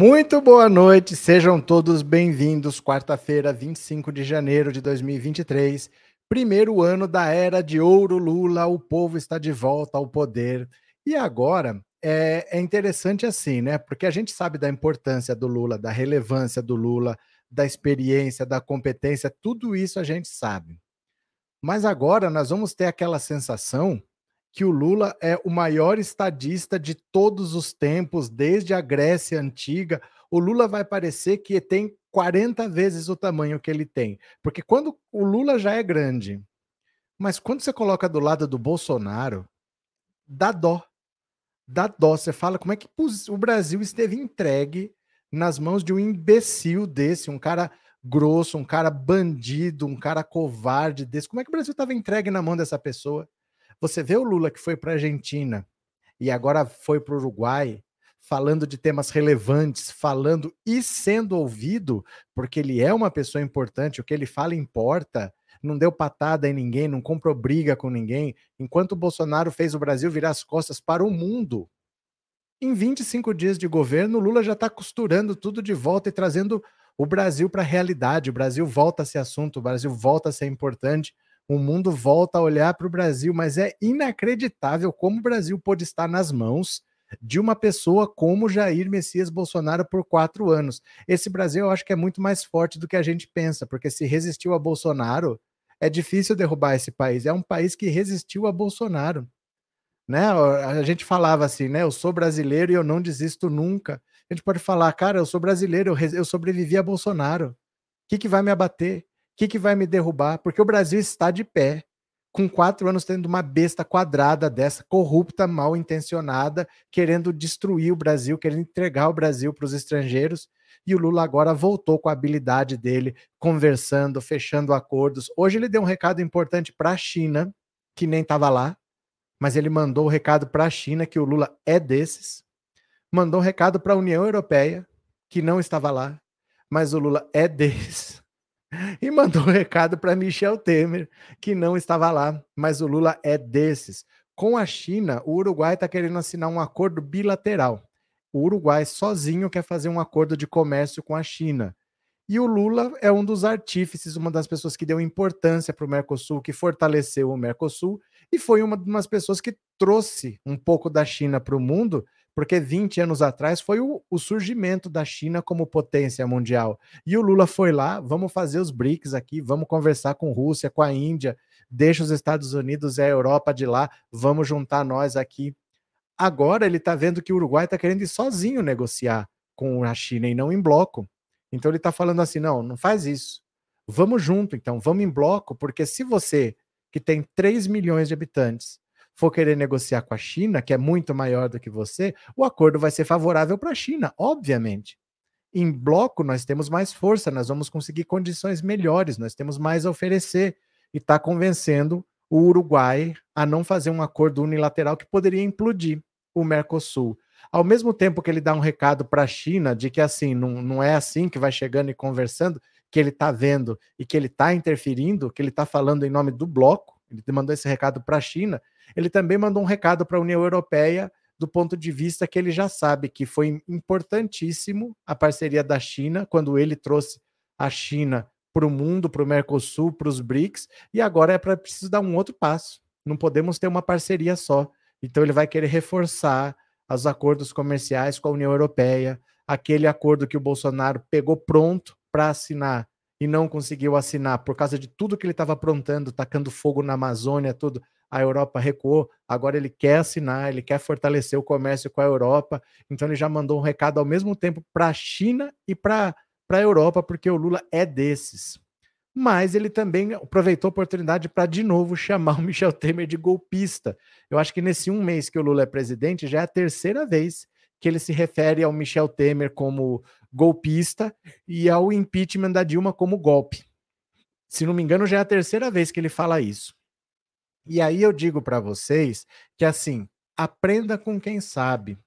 Muito boa noite, sejam todos bem-vindos. Quarta-feira, 25 de janeiro de 2023, primeiro ano da era de ouro Lula. O povo está de volta ao poder. E agora é, é interessante assim, né? Porque a gente sabe da importância do Lula, da relevância do Lula, da experiência, da competência, tudo isso a gente sabe. Mas agora nós vamos ter aquela sensação que o Lula é o maior estadista de todos os tempos, desde a Grécia antiga. O Lula vai parecer que tem 40 vezes o tamanho que ele tem. Porque quando o Lula já é grande, mas quando você coloca do lado do Bolsonaro, dá dó. Dá dó. Você fala como é que o Brasil esteve entregue nas mãos de um imbecil desse, um cara grosso, um cara bandido, um cara covarde desse. Como é que o Brasil estava entregue na mão dessa pessoa? Você vê o Lula que foi para a Argentina e agora foi para o Uruguai, falando de temas relevantes, falando e sendo ouvido, porque ele é uma pessoa importante, o que ele fala importa. Não deu patada em ninguém, não comprou briga com ninguém, enquanto o Bolsonaro fez o Brasil virar as costas para o mundo. Em 25 dias de governo, Lula já está costurando tudo de volta e trazendo o Brasil para a realidade. O Brasil volta a ser assunto, o Brasil volta a ser importante o mundo volta a olhar para o Brasil, mas é inacreditável como o Brasil pôde estar nas mãos de uma pessoa como Jair Messias Bolsonaro por quatro anos. Esse Brasil eu acho que é muito mais forte do que a gente pensa, porque se resistiu a Bolsonaro, é difícil derrubar esse país. É um país que resistiu a Bolsonaro. Né? A gente falava assim, né? Eu sou brasileiro e eu não desisto nunca. A gente pode falar, cara, eu sou brasileiro, eu, sobrevivi a Bolsonaro. O que, que vai me abater? Que, que vai me derrubar? Porque o Brasil está de pé, com quatro anos tendo uma besta quadrada dessa, corrupta, mal intencionada, querendo destruir o Brasil, querendo entregar o Brasil para os estrangeiros. E o Lula agora voltou com a habilidade dele, conversando, fechando acordos. Hoje ele deu um recado importante para a China, que nem estava lá, mas ele mandou o recado para a China que o Lula é desses. Mandou um recado para a União Europeia, que não estava lá, mas o Lula é desses. e mandou um recado para Michel Temer, que não estava lá, mas o Lula é desses. Com a China, o Uruguai está querendo assinar um acordo bilateral. O Uruguai sozinho quer fazer um acordo de comércio com a China. E o Lula é um dos artífices, uma das pessoas que deu importância para o Mercosul, que fortaleceu o Mercosul, e foi uma das pessoas que trouxe um pouco da China para o mundo porque 20 anos atrás foi o, o, surgimento da China como potência mundial. E o Lula foi lá, vamos fazer os BRICS aqui, vamos conversar com Rússia, com a Índia, deixa os Estados Unidos e a Europa de lá, vamos juntar nós aqui. Agora ele está vendo que o Uruguai está querendo ir sozinho negociar com a China e não em bloco. Então ele está falando assim: não, não faz isso. Vamos junto, então, vamos em bloco, porque se você, que tem 3 milhões de habitantes, for querer negociar com a China, que é muito maior do que você, o acordo vai ser favorável para a China, obviamente. Em bloco, nós temos mais força, nós vamos conseguir condições melhores, nós temos mais a oferecer. E está convencendo o Uruguai a não fazer um acordo unilateral que poderia implodir o Mercosul. Ao mesmo tempo que ele dá um recado para a China de que assim não, não é assim que vai chegando e conversando, que ele está vendo e que ele está interferindo, que ele está falando em nome do bloco, ele mandou esse recado para a China, ele também mandou um recado para a União Europeia do ponto de vista que ele já sabe que foi importantíssimo a parceria da China, quando ele trouxe a China para o mundo, para o Mercosul, para os BRICS, e agora é para preciso dar um outro passo. Não podemos ter uma parceria só. Então ele vai querer reforçar os acordos comerciais com a União Europeia, aquele acordo que o Bolsonaro pegou pronto para assinar e não conseguiu assinar por causa de tudo que ele estava aprontando, tacando fogo na Amazônia, tudo a Europa recuou, agora ele quer assinar, ele quer fortalecer o comércio com a Europa, então ele já mandou um recado ao mesmo tempo para a China e para a Europa, porque o Lula é desses. Mas ele também aproveitou a oportunidade para de novo chamar o Michel Temer de golpista. Eu acho que nesse um mês que o Lula é presidente, já é a terceira vez que ele se refere ao Michel Temer como golpista e ao impeachment da Dilma como golpe. Se não me engano, já é a terceira vez que ele fala isso. E aí eu digo para vocês que assim, aprenda com quem sabe.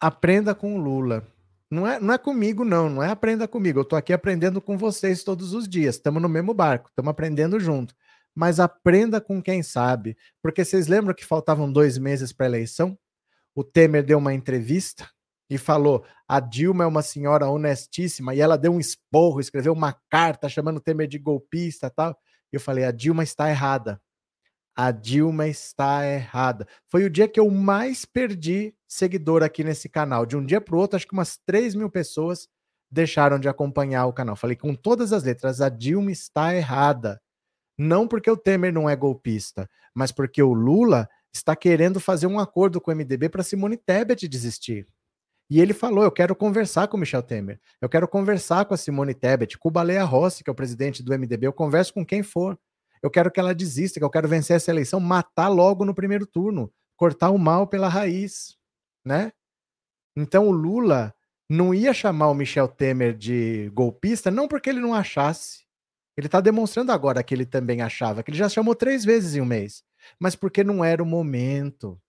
Aprenda com o Lula. Não é, não é comigo, não, não é aprenda comigo. Eu estou aqui aprendendo com vocês todos os dias. Estamos no mesmo barco, estamos aprendendo junto. Mas aprenda com quem sabe. Porque vocês lembram que faltavam dois meses para a eleição? O Temer deu uma entrevista e falou: a Dilma é uma senhora honestíssima, e ela deu um esporro, escreveu uma carta chamando o Temer de golpista tal. Eu falei: a Dilma está errada. A Dilma está errada. Foi o dia que eu mais perdi seguidor aqui nesse canal. De um dia para o outro, acho que umas 3 mil pessoas deixaram de acompanhar o canal. Falei com todas as letras: a Dilma está errada. Não porque o Temer não é golpista, mas porque o Lula está querendo fazer um acordo com o MDB para Simone Tebet desistir. E ele falou: Eu quero conversar com o Michel Temer, eu quero conversar com a Simone Tebet, com o Baleia Rossi, que é o presidente do MDB, eu converso com quem for. Eu quero que ela desista, que eu quero vencer essa eleição, matar logo no primeiro turno, cortar o mal pela raiz, né? Então o Lula não ia chamar o Michel Temer de golpista, não porque ele não achasse. Ele está demonstrando agora que ele também achava, que ele já chamou três vezes em um mês, mas porque não era o momento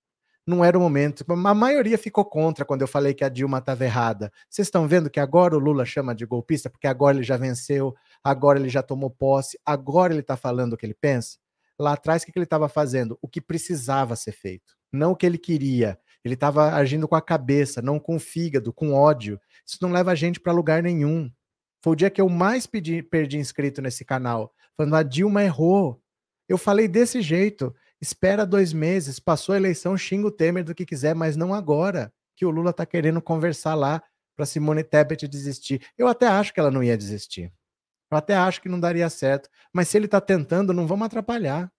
não era o momento. A maioria ficou contra quando eu falei que a Dilma estava errada. Vocês estão vendo que agora o Lula chama de golpista, porque agora ele já venceu, agora ele já tomou posse, agora ele está falando o que ele pensa? Lá atrás, o que ele estava fazendo? O que precisava ser feito, não o que ele queria. Ele estava agindo com a cabeça, não com o fígado, com ódio. Isso não leva a gente para lugar nenhum. Foi o dia que eu mais pedi, perdi inscrito nesse canal, falando a Dilma errou. Eu falei desse jeito. Espera dois meses, passou a eleição, xinga o Temer do que quiser, mas não agora, que o Lula está querendo conversar lá para Simone Tebet desistir. Eu até acho que ela não ia desistir. Eu até acho que não daria certo. Mas se ele está tentando, não vamos atrapalhar.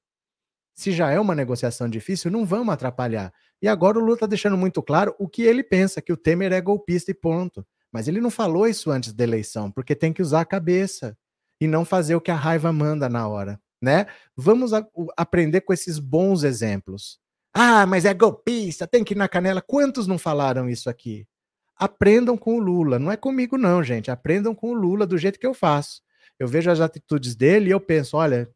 Se já é uma negociação difícil, não vamos atrapalhar. E agora o Lula está deixando muito claro o que ele pensa, que o Temer é golpista e ponto. Mas ele não falou isso antes da eleição, porque tem que usar a cabeça e não fazer o que a raiva manda na hora né? Vamos a, aprender com esses bons exemplos. Ah, mas é golpista, tem que ir na canela. Quantos não falaram isso aqui? Aprendam com o Lula. Não é comigo, não, gente. Aprendam com o Lula do jeito que eu faço. Eu vejo as atitudes dele e eu penso: olha,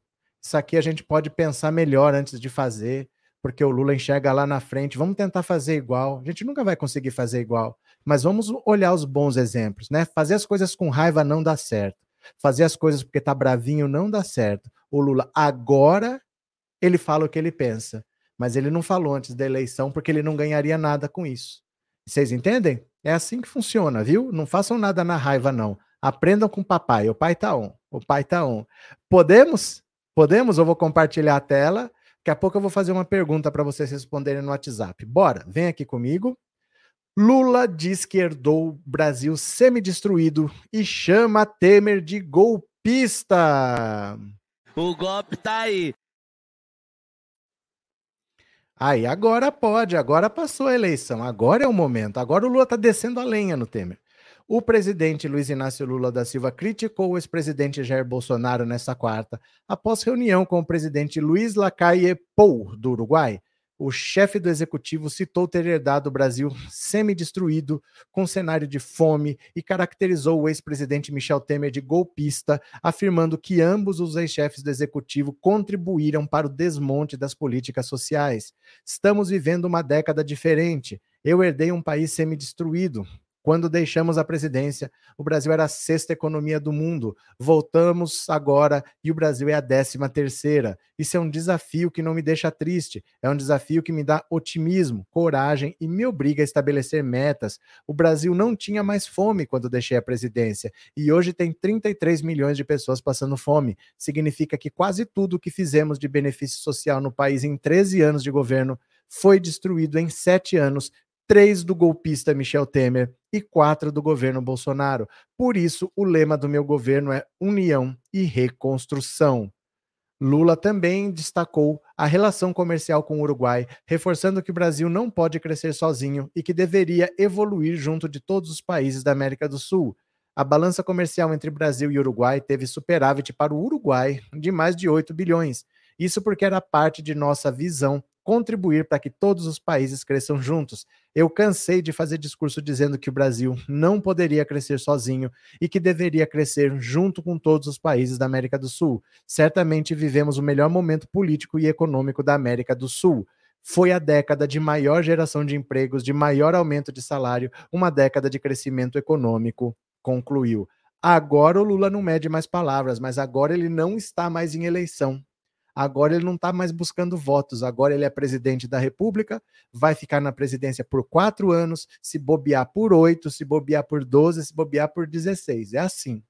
isso aqui a gente pode pensar melhor antes de fazer, porque o Lula enxerga lá na frente. Vamos tentar fazer igual. A gente nunca vai conseguir fazer igual, mas vamos olhar os bons exemplos, né? Fazer as coisas com raiva não dá certo. Fazer as coisas porque tá bravinho não dá certo o Lula agora ele fala o que ele pensa, mas ele não falou antes da eleição porque ele não ganharia nada com isso. Vocês entendem? É assim que funciona, viu? Não façam nada na raiva, não. Aprendam com o papai. O pai tá on. O pai tá on. Podemos? Podemos? Eu vou compartilhar a tela. Daqui a pouco eu vou fazer uma pergunta para vocês responderem no WhatsApp. Bora, vem aqui comigo. Lula diz que herdou Brasil semidestruído e chama Temer de golpista. O golpe tá aí. Aí, agora pode, agora passou a eleição, agora é o momento, agora o Lula está descendo a lenha no Temer. O presidente Luiz Inácio Lula da Silva criticou o ex-presidente Jair Bolsonaro nesta quarta, após reunião com o presidente Luiz Lacalle Pou, do Uruguai, o chefe do executivo citou ter herdado o Brasil semi-destruído, com cenário de fome, e caracterizou o ex-presidente Michel Temer de golpista, afirmando que ambos os ex-chefes do executivo contribuíram para o desmonte das políticas sociais. Estamos vivendo uma década diferente. Eu herdei um país semi-destruído. Quando deixamos a presidência, o Brasil era a sexta economia do mundo. Voltamos agora e o Brasil é a décima terceira. Isso é um desafio que não me deixa triste. É um desafio que me dá otimismo, coragem e me obriga a estabelecer metas. O Brasil não tinha mais fome quando deixei a presidência e hoje tem 33 milhões de pessoas passando fome. Significa que quase tudo que fizemos de benefício social no país em 13 anos de governo foi destruído em sete anos três do golpista Michel Temer e quatro do governo Bolsonaro. Por isso, o lema do meu governo é união e reconstrução. Lula também destacou a relação comercial com o Uruguai, reforçando que o Brasil não pode crescer sozinho e que deveria evoluir junto de todos os países da América do Sul. A balança comercial entre Brasil e Uruguai teve superávit para o Uruguai de mais de 8 bilhões. Isso porque era parte de nossa visão contribuir para que todos os países cresçam juntos. Eu cansei de fazer discurso dizendo que o Brasil não poderia crescer sozinho e que deveria crescer junto com todos os países da América do Sul. Certamente vivemos o melhor momento político e econômico da América do Sul. Foi a década de maior geração de empregos, de maior aumento de salário, uma década de crescimento econômico, concluiu. Agora o Lula não mede mais palavras, mas agora ele não está mais em eleição Agora ele não está mais buscando votos, agora ele é presidente da República, vai ficar na presidência por quatro anos, se bobear por oito, se bobear por doze, se bobear por dezesseis. É assim.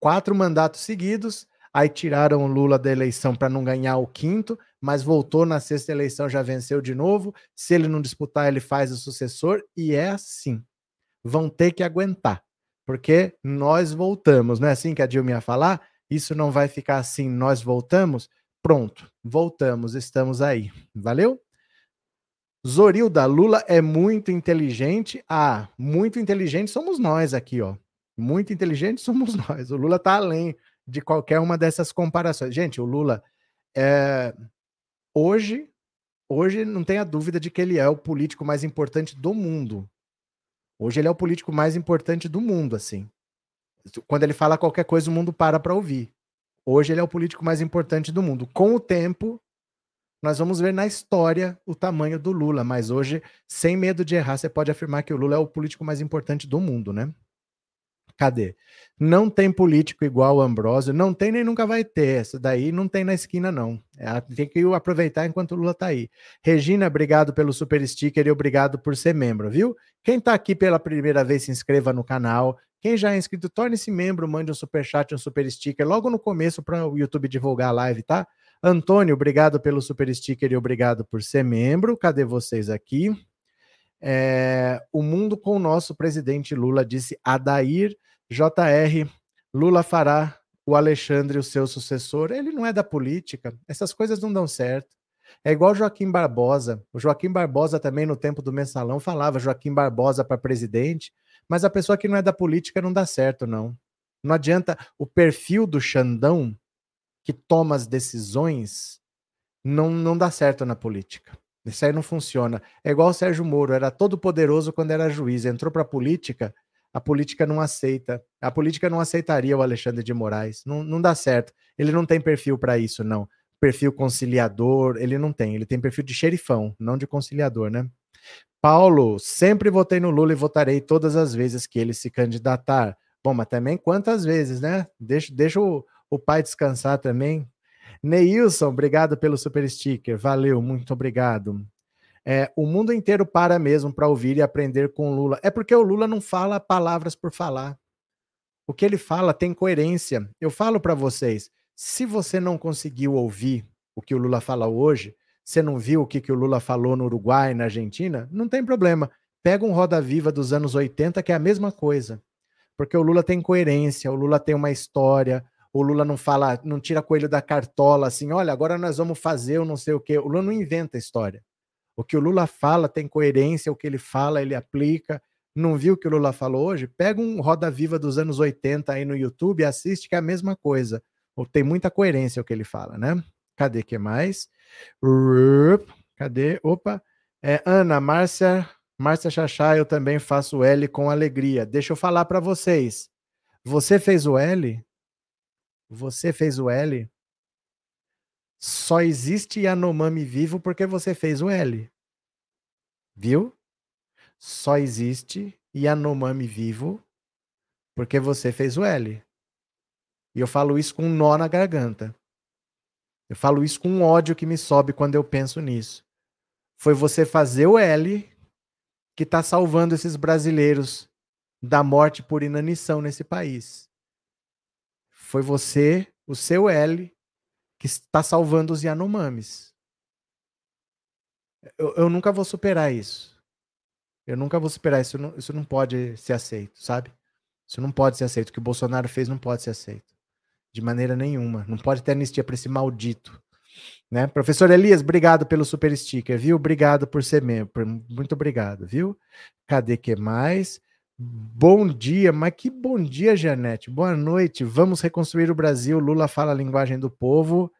Quatro mandatos seguidos, aí tiraram o Lula da eleição para não ganhar o quinto, mas voltou na sexta eleição, já venceu de novo. Se ele não disputar, ele faz o sucessor, e é assim. Vão ter que aguentar, porque nós voltamos, não é assim que a Dilma ia falar? Isso não vai ficar assim, nós voltamos? Pronto, voltamos, estamos aí. Valeu? Zorilda, Lula é muito inteligente. Ah, muito inteligente somos nós aqui, ó. Muito inteligente somos nós. O Lula tá além de qualquer uma dessas comparações. Gente, o Lula é hoje, hoje não tenha dúvida de que ele é o político mais importante do mundo. Hoje ele é o político mais importante do mundo, assim. Quando ele fala qualquer coisa, o mundo para para ouvir. Hoje ele é o político mais importante do mundo. Com o tempo, nós vamos ver na história o tamanho do Lula, mas hoje, sem medo de errar, você pode afirmar que o Lula é o político mais importante do mundo, né? Cadê? Não tem político igual o Ambrósio, não tem nem nunca vai ter. Essa daí não tem na esquina, não. É, tem que aproveitar enquanto o Lula tá aí. Regina, obrigado pelo super sticker e obrigado por ser membro, viu? Quem tá aqui pela primeira vez, se inscreva no canal. Quem já é inscrito, torne-se membro, mande um super chat, um super sticker logo no começo para o YouTube divulgar a live, tá? Antônio, obrigado pelo super sticker e obrigado por ser membro. Cadê vocês aqui? É, o mundo com o nosso presidente Lula, disse Adair JR. Lula fará o Alexandre o seu sucessor. Ele não é da política, essas coisas não dão certo. É igual Joaquim Barbosa. O Joaquim Barbosa também, no tempo do mensalão, falava Joaquim Barbosa para presidente, mas a pessoa que não é da política não dá certo, não. Não adianta. O perfil do Xandão, que toma as decisões, não, não dá certo na política. Isso aí não funciona. É igual o Sérgio Moro, era todo poderoso quando era juiz, entrou para a política, a política não aceita. A política não aceitaria o Alexandre de Moraes. Não, não dá certo. Ele não tem perfil para isso, não. Perfil conciliador, ele não tem. Ele tem perfil de xerifão, não de conciliador, né? Paulo, sempre votei no Lula e votarei todas as vezes que ele se candidatar. Bom, mas também quantas vezes, né? Deixa, deixa o, o pai descansar também. Neilson, obrigado pelo super sticker. Valeu, muito obrigado. É, o mundo inteiro para mesmo para ouvir e aprender com o Lula. É porque o Lula não fala palavras por falar. O que ele fala tem coerência. Eu falo para vocês, se você não conseguiu ouvir o que o Lula fala hoje, você não viu o que, que o Lula falou no Uruguai, na Argentina, não tem problema. Pega um Roda Viva dos anos 80, que é a mesma coisa. Porque o Lula tem coerência, o Lula tem uma história, o Lula não fala, não tira coelho da cartola assim, olha, agora nós vamos fazer o não sei o quê. O Lula não inventa história. O que o Lula fala tem coerência, o que ele fala, ele aplica. Não viu o que o Lula falou hoje? Pega um Roda Viva dos anos 80 aí no YouTube e assiste, que é a mesma coisa. Tem muita coerência o que ele fala, né? Cadê que mais? Cadê? Opa. É, Ana, Márcia, Márcia Chachá, eu também faço L com alegria. Deixa eu falar para vocês. Você fez o L? Você fez o L? Só existe Yanomami vivo porque você fez o L. Viu? Só existe Yanomami vivo porque você fez o L. E eu falo isso com um nó na garganta. Eu falo isso com um ódio que me sobe quando eu penso nisso. Foi você fazer o L que está salvando esses brasileiros da morte por inanição nesse país. Foi você, o seu L, que está salvando os Yanomamis. Eu, eu, nunca vou superar isso. Eu nunca vou superar isso. Não, isso não pode ser aceito, sabe? Isso não pode ser aceito. O que o Bolsonaro fez não pode ser aceito. De maneira nenhuma. Não pode ter anistia para esse maldito. Né? Professor Elias, obrigado pelo super sticker, viu? Obrigado por ser membro. Muito obrigado, viu? Cadê que mais? Bom dia, mas que bom dia, Janete. Boa noite. Vamos reconstruir o Brasil. Lula fala a linguagem do povo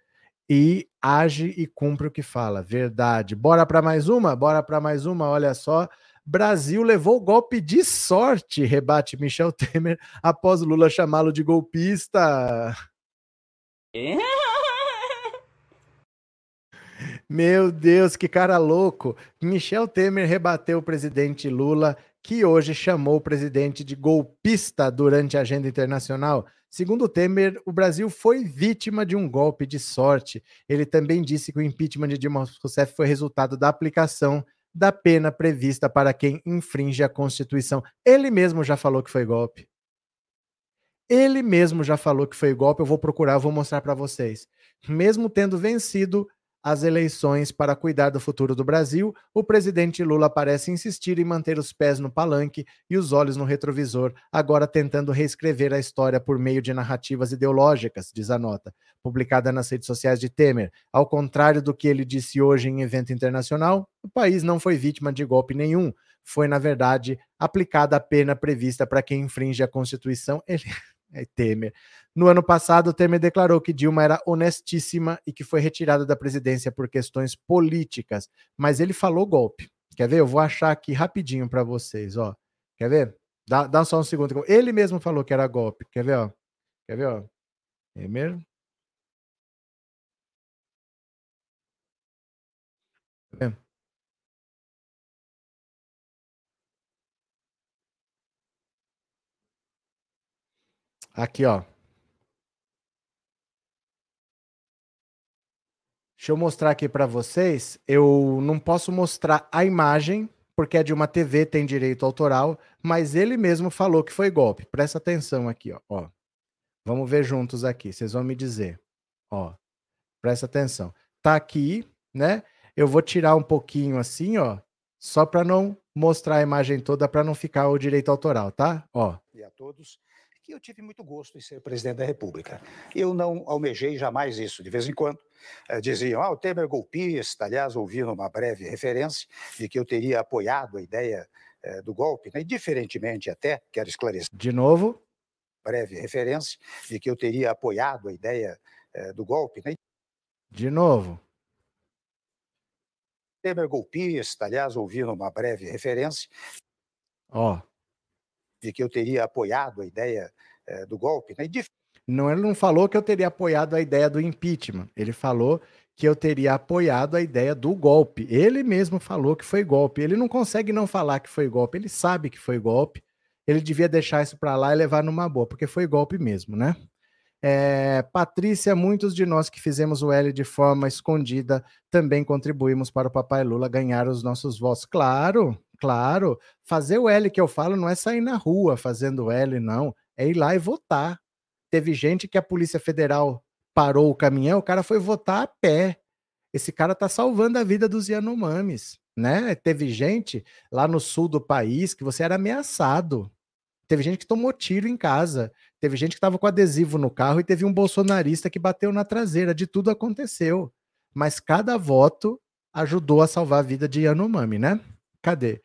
e age e cumpre o que fala. Verdade. Bora para mais uma? Bora para mais uma. Olha só. Brasil levou golpe de sorte, rebate Michel Temer após Lula chamá-lo de golpista. Meu Deus, que cara louco. Michel Temer rebateu o presidente Lula que hoje chamou o presidente de golpista durante a agenda internacional. Segundo Temer, o Brasil foi vítima de um golpe de sorte. Ele também disse que o impeachment de Dilma Rousseff foi resultado da aplicação da pena prevista para quem infringe a Constituição. Ele mesmo já falou que foi golpe. Ele mesmo já falou que foi golpe. Eu vou procurar, vou mostrar para vocês. Mesmo tendo vencido as eleições para cuidar do futuro do Brasil, o presidente Lula parece insistir em manter os pés no palanque e os olhos no retrovisor, agora tentando reescrever a história por meio de narrativas ideológicas, diz a nota, publicada nas redes sociais de Temer. Ao contrário do que ele disse hoje em evento internacional, o país não foi vítima de golpe nenhum. Foi, na verdade, aplicada a pena prevista para quem infringe a Constituição. Ele Temer. No ano passado, Temer declarou que Dilma era honestíssima e que foi retirada da presidência por questões políticas, mas ele falou golpe. Quer ver? Eu vou achar aqui rapidinho para vocês, ó. Quer ver? Dá, dá só um segundo. Ele mesmo falou que era golpe. Quer ver, ó? Quer ver, ó? Temer. É. Aqui, ó. Deixa eu mostrar aqui para vocês. Eu não posso mostrar a imagem, porque é de uma TV, tem direito autoral, mas ele mesmo falou que foi golpe. Presta atenção aqui, ó. ó. Vamos ver juntos aqui, vocês vão me dizer. Ó. Presta atenção. Tá aqui, né? Eu vou tirar um pouquinho assim, ó, só para não mostrar a imagem toda para não ficar o direito autoral, tá? Ó. E a todos que eu tive muito gosto em ser presidente da República. Eu não almejei jamais isso. De vez em quando eh, diziam, ah, o Temer é golpista, aliás, ouvindo uma breve referência de que eu teria apoiado a ideia eh, do golpe, né? e diferentemente até, quero esclarecer. De novo? Breve referência de que eu teria apoiado a ideia eh, do golpe. Né? De novo? Temer é golpista, aliás, ouvindo uma breve referência. Ó. Oh de que eu teria apoiado a ideia é, do golpe. Né? De... Não, ele não falou que eu teria apoiado a ideia do impeachment. Ele falou que eu teria apoiado a ideia do golpe. Ele mesmo falou que foi golpe. Ele não consegue não falar que foi golpe. Ele sabe que foi golpe. Ele devia deixar isso para lá e levar numa boa, porque foi golpe mesmo, né? É, Patrícia, muitos de nós que fizemos o L de forma escondida também contribuímos para o papai Lula ganhar os nossos votos. Claro, Claro, fazer o L que eu falo não é sair na rua fazendo L, não. É ir lá e votar. Teve gente que a Polícia Federal parou o caminhão, o cara foi votar a pé. Esse cara tá salvando a vida dos Yanomamis, né? Teve gente lá no sul do país que você era ameaçado. Teve gente que tomou tiro em casa. Teve gente que estava com adesivo no carro e teve um bolsonarista que bateu na traseira. De tudo aconteceu. Mas cada voto ajudou a salvar a vida de Yanomami, né? Cadê?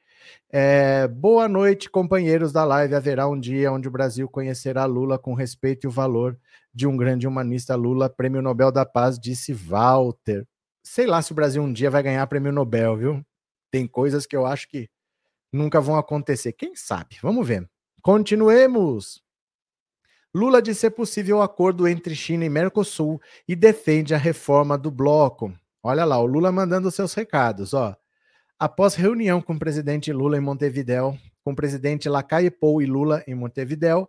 É, boa noite, companheiros da live. Haverá um dia onde o Brasil conhecerá Lula com respeito e o valor de um grande humanista Lula, Prêmio Nobel da Paz, disse Walter. Sei lá se o Brasil um dia vai ganhar Prêmio Nobel, viu? Tem coisas que eu acho que nunca vão acontecer. Quem sabe? Vamos ver. Continuemos. Lula diz ser possível acordo entre China e Mercosul e defende a reforma do bloco. Olha lá, o Lula mandando seus recados, ó. Após reunião com o presidente Lula em Montevidéu, com o presidente Lacalle Pou e Lula em Montevidéu,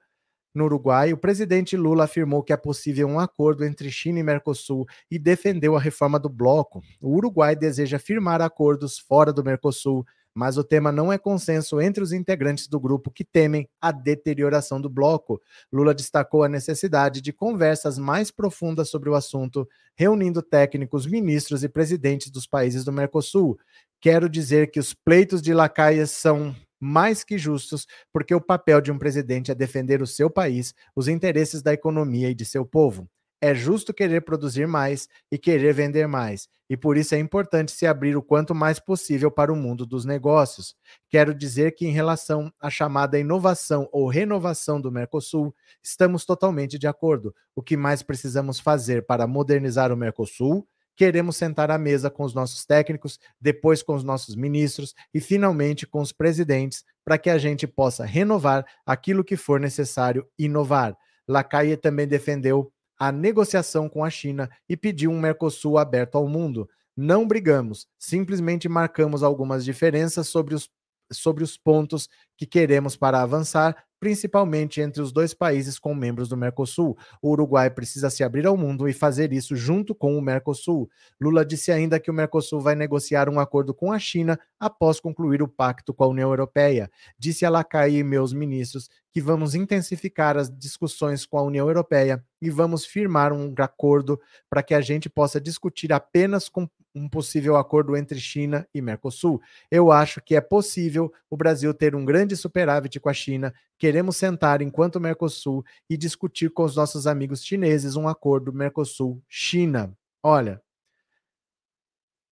no Uruguai, o presidente Lula afirmou que é possível um acordo entre China e Mercosul e defendeu a reforma do bloco. O Uruguai deseja firmar acordos fora do Mercosul, mas o tema não é consenso entre os integrantes do grupo que temem a deterioração do bloco. Lula destacou a necessidade de conversas mais profundas sobre o assunto, reunindo técnicos, ministros e presidentes dos países do Mercosul. Quero dizer que os pleitos de lacaias são mais que justos, porque o papel de um presidente é defender o seu país, os interesses da economia e de seu povo. É justo querer produzir mais e querer vender mais, e por isso é importante se abrir o quanto mais possível para o mundo dos negócios. Quero dizer que, em relação à chamada inovação ou renovação do Mercosul, estamos totalmente de acordo. O que mais precisamos fazer para modernizar o Mercosul queremos sentar à mesa com os nossos técnicos, depois com os nossos ministros e finalmente com os presidentes, para que a gente possa renovar aquilo que for necessário inovar. Lacaille também defendeu a negociação com a China e pediu um Mercosul aberto ao mundo. Não brigamos, simplesmente marcamos algumas diferenças sobre os, sobre os pontos que queremos para avançar principalmente entre os dois países com membros do Mercosul. O Uruguai precisa se abrir ao mundo e fazer isso junto com o Mercosul. Lula disse ainda que o Mercosul vai negociar um acordo com a China após concluir o pacto com a União Europeia. Disse a Lacai e meus ministros que vamos intensificar as discussões com a União Europeia e vamos firmar um acordo para que a gente possa discutir apenas com um possível acordo entre China e Mercosul. Eu acho que é possível o Brasil ter um grande superávit com a China. Queremos sentar enquanto Mercosul e discutir com os nossos amigos chineses um acordo Mercosul-China. Olha,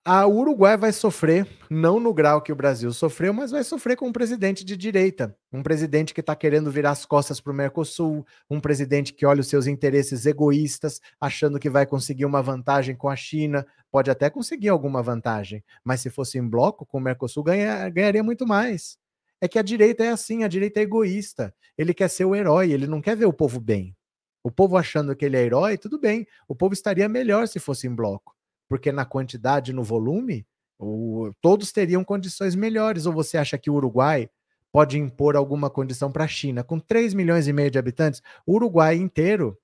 a Uruguai vai sofrer, não no grau que o Brasil sofreu, mas vai sofrer com um presidente de direita. Um presidente que está querendo virar as costas para o Mercosul, um presidente que olha os seus interesses egoístas, achando que vai conseguir uma vantagem com a China. Pode até conseguir alguma vantagem, mas se fosse em bloco com o Mercosul, ganha, ganharia muito mais. É que a direita é assim, a direita é egoísta. Ele quer ser o herói, ele não quer ver o povo bem. O povo achando que ele é herói, tudo bem. O povo estaria melhor se fosse em bloco porque na quantidade, no volume, o, todos teriam condições melhores. Ou você acha que o Uruguai pode impor alguma condição para a China? Com 3 milhões e meio de habitantes, o Uruguai inteiro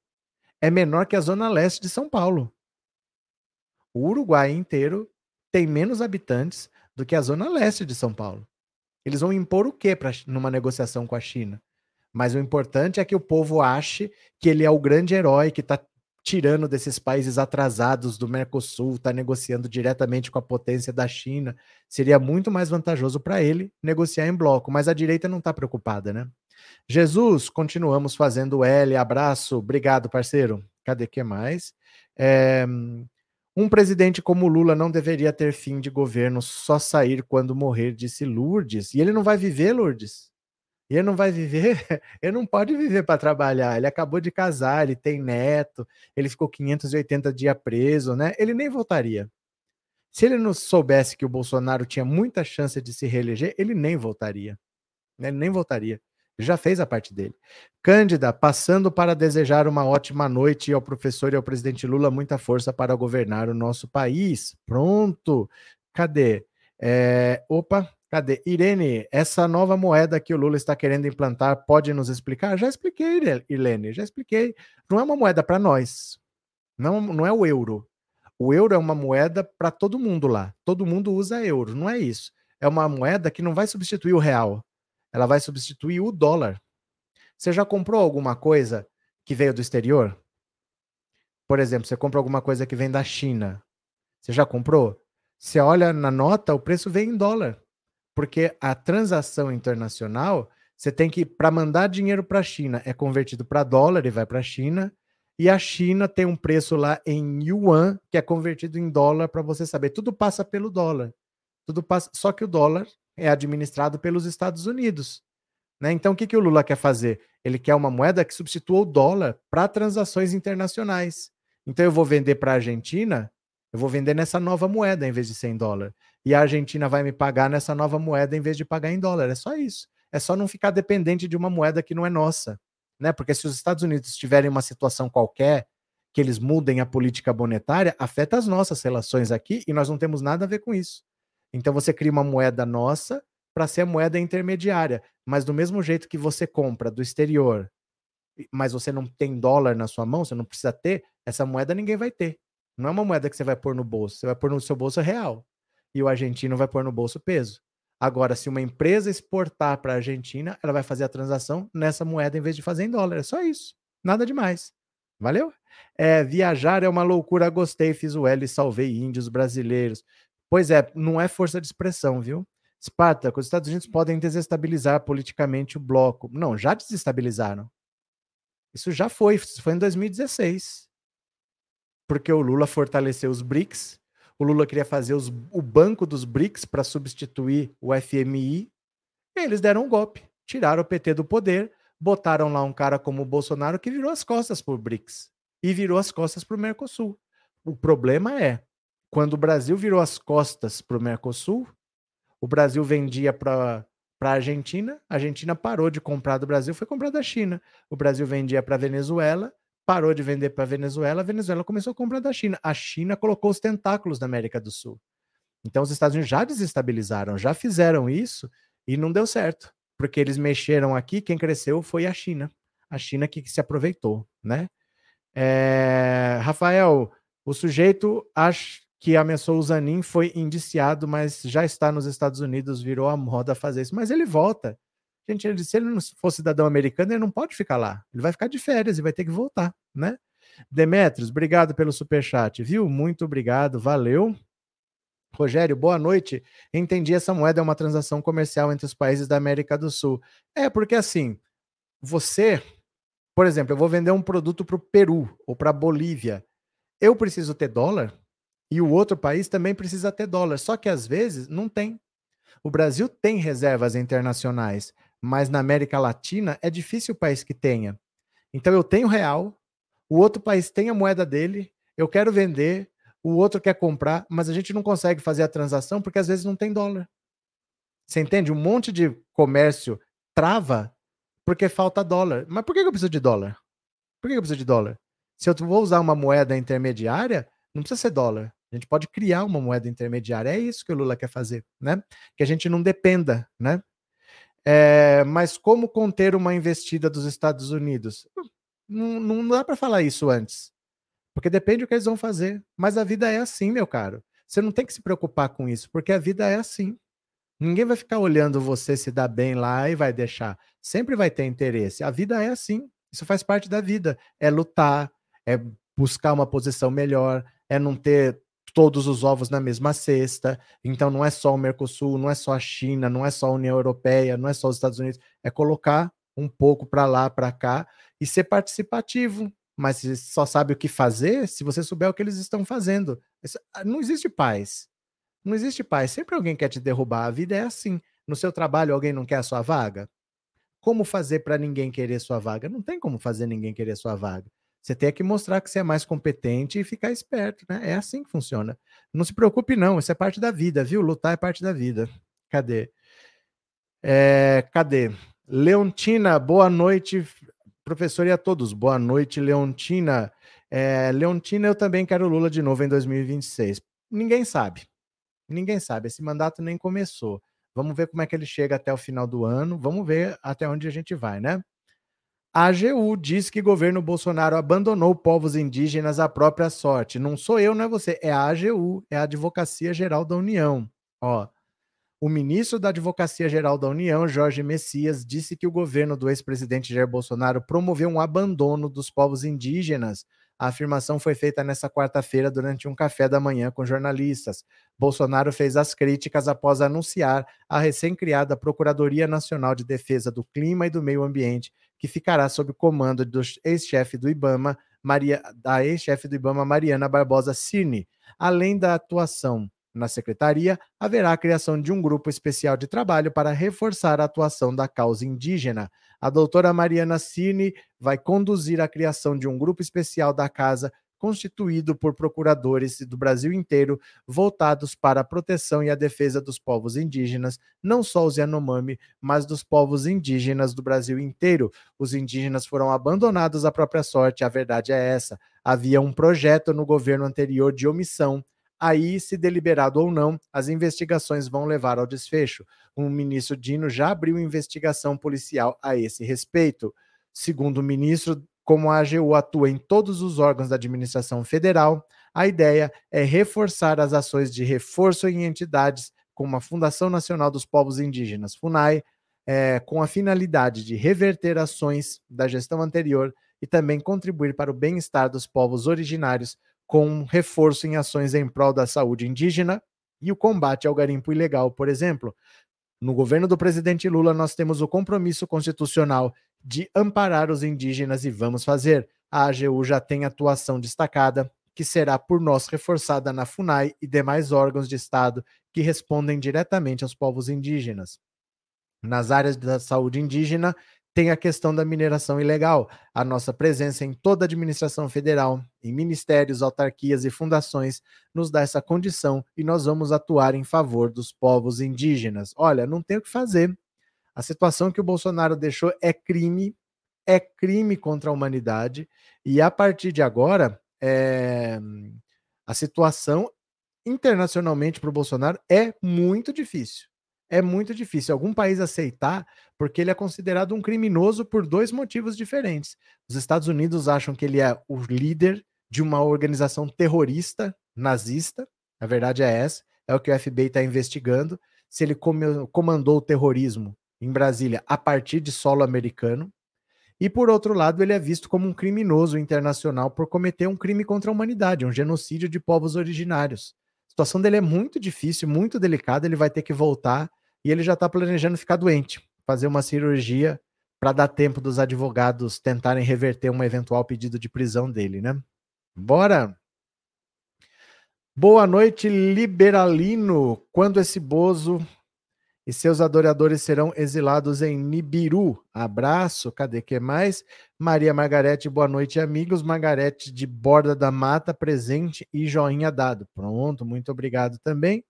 é menor que a zona leste de São Paulo. O Uruguai inteiro tem menos habitantes do que a zona leste de São Paulo. Eles vão impor o quê pra, numa negociação com a China? Mas o importante é que o povo ache que ele é o grande herói que está tirando desses países atrasados do Mercosul, está negociando diretamente com a potência da China. Seria muito mais vantajoso para ele negociar em bloco, mas a direita não está preocupada, né? Jesus, continuamos fazendo L, abraço, obrigado, parceiro. Cadê que mais? É, um presidente como Lula não deveria ter fim de governo, só sair quando morrer, disse Lourdes. E ele não vai viver, Lourdes? E ele não vai viver, ele não pode viver para trabalhar. Ele acabou de casar, ele tem neto, ele ficou 580 dias preso, né? Ele nem voltaria. Se ele não soubesse que o Bolsonaro tinha muita chance de se reeleger, ele nem voltaria. Ele nem voltaria. Já fez a parte dele. Cândida, passando para desejar uma ótima noite ao professor e ao presidente Lula muita força para governar o nosso país. Pronto. Cadê? É, opa, Cadê? Irene, essa nova moeda que o Lula está querendo implantar, pode nos explicar? Já expliquei, Irene, já expliquei. Não é uma moeda para nós. Não, não é o euro. O euro é uma moeda para todo mundo lá. Todo mundo usa euro. Não é isso. É uma moeda que não vai substituir o real. Ela vai substituir o dólar. Você já comprou alguma coisa que veio do exterior? Por exemplo, você comprou alguma coisa que vem da China. Você já comprou? Você olha na nota, o preço vem em dólar porque a transação internacional, você tem que, para mandar dinheiro para a China, é convertido para dólar e vai para a China, e a China tem um preço lá em yuan, que é convertido em dólar para você saber. Tudo passa pelo dólar. Tudo passa, só que o dólar é administrado pelos Estados Unidos. Né? Então, o que, que o Lula quer fazer? Ele quer uma moeda que substitua o dólar para transações internacionais. Então, eu vou vender para a Argentina, eu vou vender nessa nova moeda em vez de 100 dólares e a Argentina vai me pagar nessa nova moeda em vez de pagar em dólar. É só isso. É só não ficar dependente de uma moeda que não é nossa, né? Porque se os Estados Unidos tiverem uma situação qualquer que eles mudem a política monetária, afeta as nossas relações aqui e nós não temos nada a ver com isso. Então você cria uma moeda nossa para ser a moeda intermediária, mas do mesmo jeito que você compra do exterior, mas você não tem dólar na sua mão, você não precisa ter, essa moeda ninguém vai ter. Não é uma moeda que você vai pôr no bolso, você vai pôr no seu bolso real e o argentino vai pôr no bolso peso. Agora, se uma empresa exportar para a Argentina, ela vai fazer a transação nessa moeda em vez de fazer em dólar. É só isso. Nada demais. Valeu? É, viajar é uma loucura. Gostei, fiz o L e salvei índios brasileiros. Pois é, não é força de expressão, viu? Esparta, os Estados Unidos podem desestabilizar politicamente o bloco. Não, já desestabilizaram. Isso já foi, isso foi em 2016. Porque o Lula fortaleceu os BRICS o Lula queria fazer os, o banco dos BRICS para substituir o FMI. Eles deram um golpe, tiraram o PT do poder, botaram lá um cara como o Bolsonaro que virou as costas para o BRICS e virou as costas para o Mercosul. O problema é, quando o Brasil virou as costas para o Mercosul, o Brasil vendia para a Argentina, a Argentina parou de comprar do Brasil, foi comprar da China. O Brasil vendia para a Venezuela, parou de vender para a Venezuela, a Venezuela começou a comprar da China. A China colocou os tentáculos na América do Sul. Então os Estados Unidos já desestabilizaram, já fizeram isso e não deu certo. porque eles mexeram aqui, quem cresceu foi a China. A China que, se aproveitou, né? É, Rafael, o sujeito acha que ameaçou o Zanin foi indiciado, mas já está nos Estados Unidos, virou a moda fazer isso. Mas ele volta. Gente, ele, se ele não for cidadão americano, ele não pode ficar lá. Ele vai ficar de férias e vai ter que voltar, né? Demetrios, obrigado pelo superchat, viu? Muito obrigado, valeu. Rogério, boa noite. Entendi, essa moeda é uma transação comercial entre os países da América do Sul. É, porque assim, você, por exemplo, eu vou vender um produto para o Peru ou para a Bolívia. Eu preciso ter dólar e o outro país também precisa ter dólar. Só que às vezes não tem. O Brasil tem reservas internacionais, mas na América Latina é difícil o país que tenha. Então eu tenho real, o outro país tem a moeda dele, eu quero vender, o outro quer comprar, mas a gente não consegue fazer a transação porque às vezes não tem dólar. Você entende? Um monte de comércio trava porque falta dólar. Mas por que eu preciso de dólar? Por que eu preciso de dólar? Se eu vou usar uma moeda intermediária, não precisa ser dólar. A gente pode criar uma moeda intermediária. É isso que o Lula quer fazer, né? Que a gente não dependa, né? É, mas como conter uma investida dos Estados Unidos? Não, não dá para falar isso antes. Porque depende do que eles vão fazer. Mas a vida é assim, meu caro. Você não tem que se preocupar com isso, porque a vida é assim. Ninguém vai ficar olhando você se dar bem lá e vai deixar. Sempre vai ter interesse. A vida é assim. Isso faz parte da vida. É lutar, é buscar uma posição melhor, é não ter todos os ovos na mesma cesta. Então não é só o Mercosul, não é só a China, não é só a União Europeia, não é só os Estados Unidos, é colocar um pouco para lá, para cá e ser participativo. Mas você só sabe o que fazer se você souber o que eles estão fazendo. Ah, não existe paz. Não existe paz. Sempre alguém quer te derrubar. A vida é assim. No seu trabalho, alguém não quer a sua vaga? Como fazer para ninguém querer sua vaga? Não tem como fazer ninguém querer sua vaga. Você tem que mostrar que você é mais competente e ficar esperto, né? É assim que funciona. Não se preocupe, não. Isso é parte da vida, viu? Lutar é parte da vida. Cadê? É, cadê? Leontina, boa noite, professor, e a todos. Boa noite, Leontina. É, Leontina, eu também quero Lula de novo em 2026. Ninguém sabe. Ninguém sabe. Esse mandato nem começou. Vamos ver como é que ele chega até o final do ano. Vamos ver até onde a gente vai, né? A AGU diz que governo Bolsonaro abandonou povos indígenas à própria sorte. Não sou eu, não é você, é a AGU, é a Advocacia Geral da União. Ó, o ministro da Advocacia Geral da União, Jorge Messias, disse que o governo do ex-presidente Jair Bolsonaro promoveu um abandono dos povos indígenas a afirmação foi feita nesta quarta-feira durante um café da manhã com jornalistas. Bolsonaro fez as críticas após anunciar a recém-criada Procuradoria Nacional de Defesa do Clima e do Meio Ambiente, que ficará sob comando do ex-chefe do IBAMA, Maria, da ex-chefe do IBAMA, Mariana Barbosa Cirne, além da atuação na secretaria, haverá a criação de um grupo especial de trabalho para reforçar a atuação da causa indígena. A doutora Mariana Cirne vai conduzir a criação de um grupo especial da casa constituído por procuradores do Brasil inteiro voltados para a proteção e a defesa dos povos indígenas, não só os Yanomami, mas dos povos indígenas do Brasil inteiro. Os indígenas foram abandonados à própria sorte, a verdade é essa. Havia um projeto no governo anterior de omissão Aí, se deliberado ou não, as investigações vão levar ao desfecho. O ministro Dino já abriu investigação policial a esse respeito. Segundo o ministro, como a AGU atua em todos os órgãos da administração federal, a ideia é reforçar as ações de reforço em entidades como a Fundação Nacional dos Povos Indígenas, FUNAI, é, com a finalidade de reverter ações da gestão anterior e também contribuir para o bem-estar dos povos originários com reforço em ações em prol da saúde indígena e o combate ao garimpo ilegal, por exemplo. No governo do presidente Lula, nós temos o compromisso constitucional de amparar os indígenas e vamos fazer. A AGU já tem atuação destacada, que será por nós reforçada na FUNAI e demais órgãos de Estado que respondem diretamente aos povos indígenas. Nas áreas da saúde indígena, tem a questão da mineração ilegal. A nossa presença em toda a administração federal, em ministérios, autarquias e fundações, nos dá essa condição e nós vamos atuar em favor dos povos indígenas. Olha, não tem o que fazer. A situação que o Bolsonaro deixou é crime, é crime contra a humanidade, e a partir de agora, é... a situação internacionalmente para o Bolsonaro é muito difícil. É muito difícil algum país aceitar, porque ele é considerado um criminoso por dois motivos diferentes. Os Estados Unidos acham que ele é o líder de uma organização terrorista nazista, a verdade é essa, é o que o FBI está investigando, se ele comandou o terrorismo em Brasília a partir de solo americano. E por outro lado, ele é visto como um criminoso internacional por cometer um crime contra a humanidade, um genocídio de povos originários. A situação dele é muito difícil, muito delicada, ele vai ter que voltar e ele já está planejando ficar doente, fazer uma cirurgia para dar tempo dos advogados tentarem reverter um eventual pedido de prisão dele, né? Bora! Boa noite, liberalino. Quando esse Bozo e seus adoradores serão exilados em Nibiru. Abraço, cadê que mais? Maria Margarete, boa noite, amigos. Margarete de Borda da Mata, presente e joinha dado. Pronto, muito obrigado também.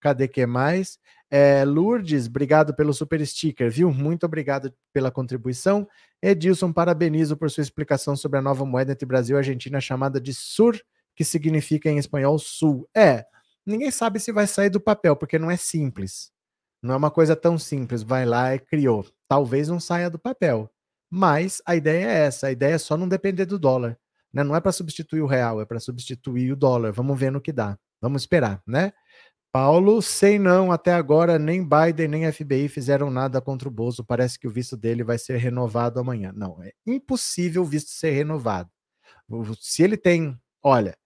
Cadê que mais? É, Lourdes, obrigado pelo super sticker, viu? Muito obrigado pela contribuição. Edilson, parabenizo por sua explicação sobre a nova moeda entre Brasil e Argentina, chamada de SUR, que significa em espanhol sul. É, ninguém sabe se vai sair do papel, porque não é simples. Não é uma coisa tão simples, vai lá e criou. Talvez não saia do papel. Mas a ideia é essa, a ideia é só não depender do dólar. Né? Não é para substituir o real, é para substituir o dólar. Vamos ver no que dá. Vamos esperar, né? Paulo, sei não, até agora nem Biden nem FBI fizeram nada contra o Bozo. Parece que o visto dele vai ser renovado amanhã. Não, é impossível o visto ser renovado. Se ele tem, olha,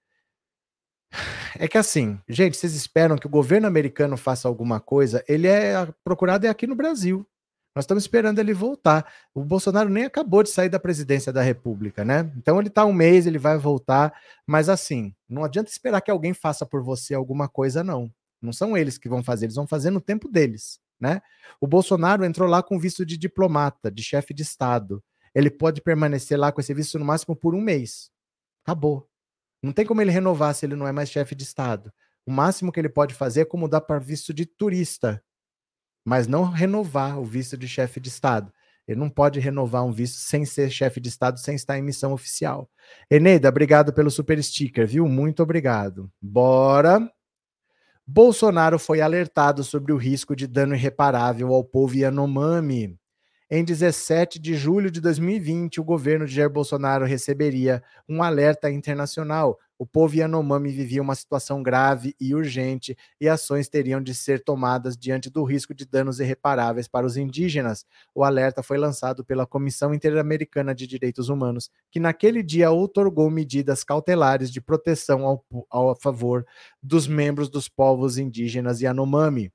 é que assim, gente, vocês esperam que o governo americano faça alguma coisa? Ele é procurado é aqui no Brasil. Nós estamos esperando ele voltar. O Bolsonaro nem acabou de sair da presidência da República, né? Então ele está um mês, ele vai voltar. Mas assim, não adianta esperar que alguém faça por você alguma coisa, não. Não são eles que vão fazer, eles vão fazer no tempo deles, né? O Bolsonaro entrou lá com visto de diplomata, de chefe de Estado. Ele pode permanecer lá com esse visto no máximo por um mês. Acabou. Não tem como ele renovar se ele não é mais chefe de Estado. O máximo que ele pode fazer é como dar para visto de turista, mas não renovar o visto de chefe de Estado. Ele não pode renovar um visto sem ser chefe de Estado, sem estar em missão oficial. Eneida, obrigado pelo super sticker, viu? Muito obrigado. Bora Bolsonaro foi alertado sobre o risco de dano irreparável ao povo Yanomami. Em 17 de julho de 2020, o governo de Jair Bolsonaro receberia um alerta internacional o povo Yanomami vivia uma situação grave e urgente e ações teriam de ser tomadas diante do risco de danos irreparáveis para os indígenas. O alerta foi lançado pela Comissão Interamericana de Direitos Humanos, que naquele dia outorgou medidas cautelares de proteção ao, ao a favor dos membros dos povos indígenas Yanomami.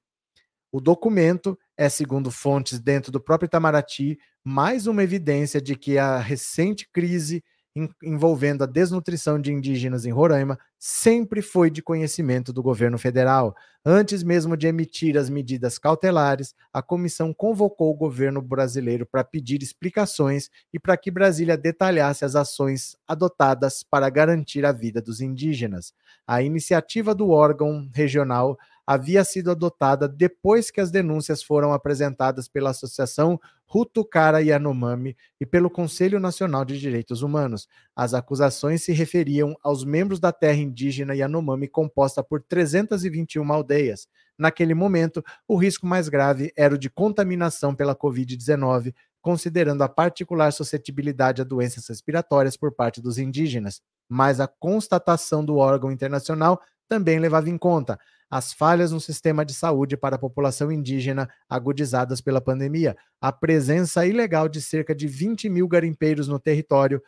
O documento é, segundo fontes dentro do próprio Itamaraty, mais uma evidência de que a recente crise envolvendo a desnutrição de indígenas em Roraima sempre foi de conhecimento do governo federal. Antes mesmo de emitir as medidas cautelares, a comissão convocou o governo brasileiro para pedir explicações e para que Brasília detalhasse as ações adotadas para garantir a vida dos indígenas. A iniciativa do órgão regional havia sido adotada depois que as denúncias foram apresentadas pela Associação Hutucara Yanomami e pelo Conselho Nacional de Direitos Humanos. As acusações se referiam aos membros da terra indígena Yanomami composta por 321 aldeias. Naquele momento, o risco mais grave era o de contaminação pela Covid-19, considerando a particular suscetibilidade a doenças respiratórias por parte dos indígenas. Mas a constatação do órgão internacional também levava em conta as falhas no sistema de saúde para a população indígena agudizadas pela pandemia, a presença ilegal de cerca de 20 mil garimpeiros no território,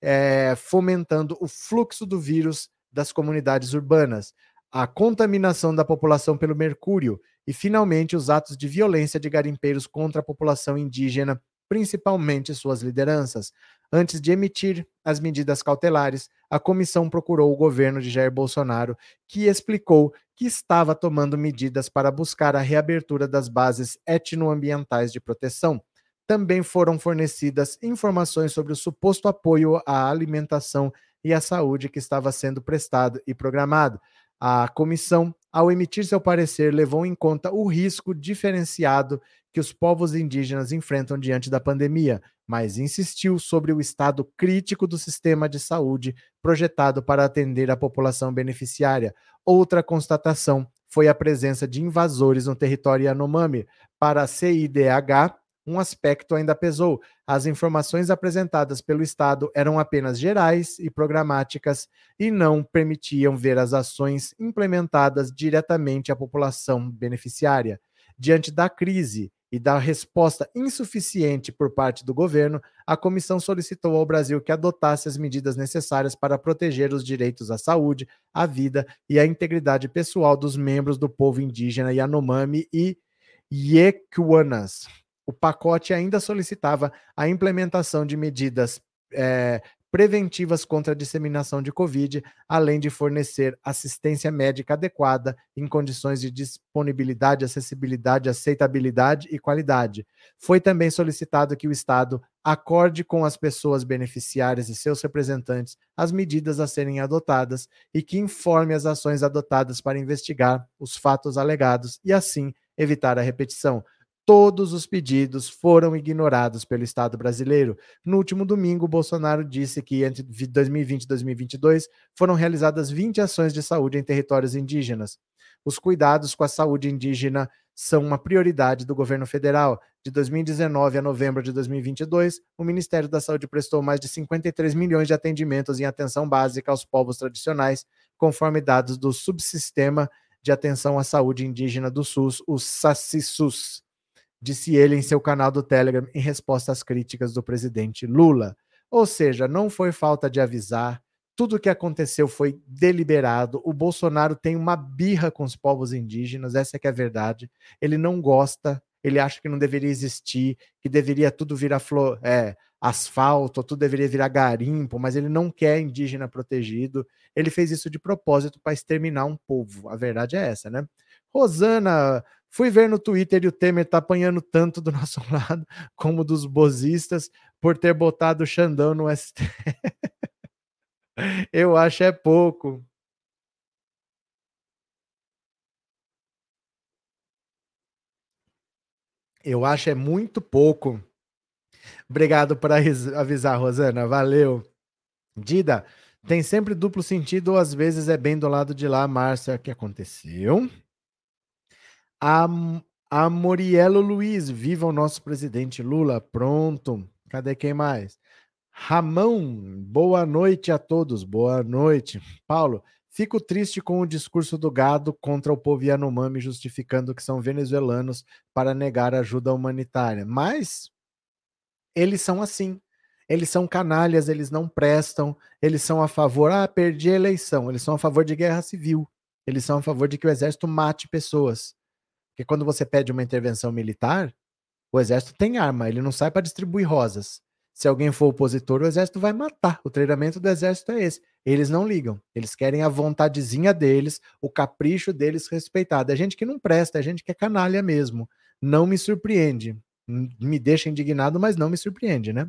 é, fomentando o fluxo do vírus das comunidades urbanas, a contaminação da população pelo mercúrio e, finalmente, os atos de violência de garimpeiros contra a população indígena, principalmente suas lideranças. Antes de emitir as medidas cautelares, a comissão procurou o governo de Jair Bolsonaro, que explicou que estava tomando medidas para buscar a reabertura das bases etnoambientais de proteção. Também foram fornecidas informações sobre o suposto apoio à alimentação e à saúde que estava sendo prestado e programado. A comissão, ao emitir seu parecer, levou em conta o risco diferenciado que os povos indígenas enfrentam diante da pandemia, mas insistiu sobre o estado crítico do sistema de saúde projetado para atender a população beneficiária. Outra constatação foi a presença de invasores no território Yanomami. Para a CIDH, um aspecto ainda pesou. As informações apresentadas pelo Estado eram apenas gerais e programáticas e não permitiam ver as ações implementadas diretamente à população beneficiária. Diante da crise e da resposta insuficiente por parte do governo, a comissão solicitou ao Brasil que adotasse as medidas necessárias para proteger os direitos à saúde, à vida e à integridade pessoal dos membros do povo indígena Yanomami e Yekuanas. O pacote ainda solicitava a implementação de medidas é, preventivas contra a disseminação de Covid, além de fornecer assistência médica adequada em condições de disponibilidade, acessibilidade, aceitabilidade e qualidade. Foi também solicitado que o Estado acorde com as pessoas beneficiárias e seus representantes as medidas a serem adotadas e que informe as ações adotadas para investigar os fatos alegados e, assim, evitar a repetição todos os pedidos foram ignorados pelo Estado brasileiro. No último domingo, Bolsonaro disse que entre 2020 e 2022 foram realizadas 20 ações de saúde em territórios indígenas. Os cuidados com a saúde indígena são uma prioridade do governo federal. De 2019 a novembro de 2022, o Ministério da Saúde prestou mais de 53 milhões de atendimentos em atenção básica aos povos tradicionais, conforme dados do Subsistema de Atenção à Saúde Indígena do SUS, o SACISUS disse ele em seu canal do Telegram em resposta às críticas do presidente Lula. Ou seja, não foi falta de avisar, tudo o que aconteceu foi deliberado. O Bolsonaro tem uma birra com os povos indígenas, essa é que é a verdade. Ele não gosta, ele acha que não deveria existir, que deveria tudo virar flor, é, asfalto, tudo deveria virar garimpo, mas ele não quer indígena protegido. Ele fez isso de propósito para exterminar um povo. A verdade é essa, né? Rosana Fui ver no Twitter e o Temer tá apanhando tanto do nosso lado como dos bozistas por ter botado o Xandão no ST. Eu acho é pouco. Eu acho é muito pouco. Obrigado por avisar, Rosana. Valeu. Dida, tem sempre duplo sentido ou às vezes é bem do lado de lá, Márcia. Que aconteceu? A, Morielo Luiz, viva o nosso presidente Lula. Pronto. Cadê quem mais? Ramão, boa noite a todos. Boa noite. Paulo, fico triste com o discurso do gado contra o povo Yanomami, justificando que são venezuelanos para negar ajuda humanitária. Mas eles são assim. Eles são canalhas, eles não prestam, eles são a favor. Ah, perdi a eleição. Eles são a favor de guerra civil. Eles são a favor de que o exército mate pessoas. Porque quando você pede uma intervenção militar, o exército tem arma, ele não sai para distribuir rosas. Se alguém for opositor, o exército vai matar. O treinamento do exército é esse. Eles não ligam. Eles querem a vontadezinha deles, o capricho deles respeitado. É gente que não presta, é gente que é canalha mesmo. Não me surpreende. Me deixa indignado, mas não me surpreende, né?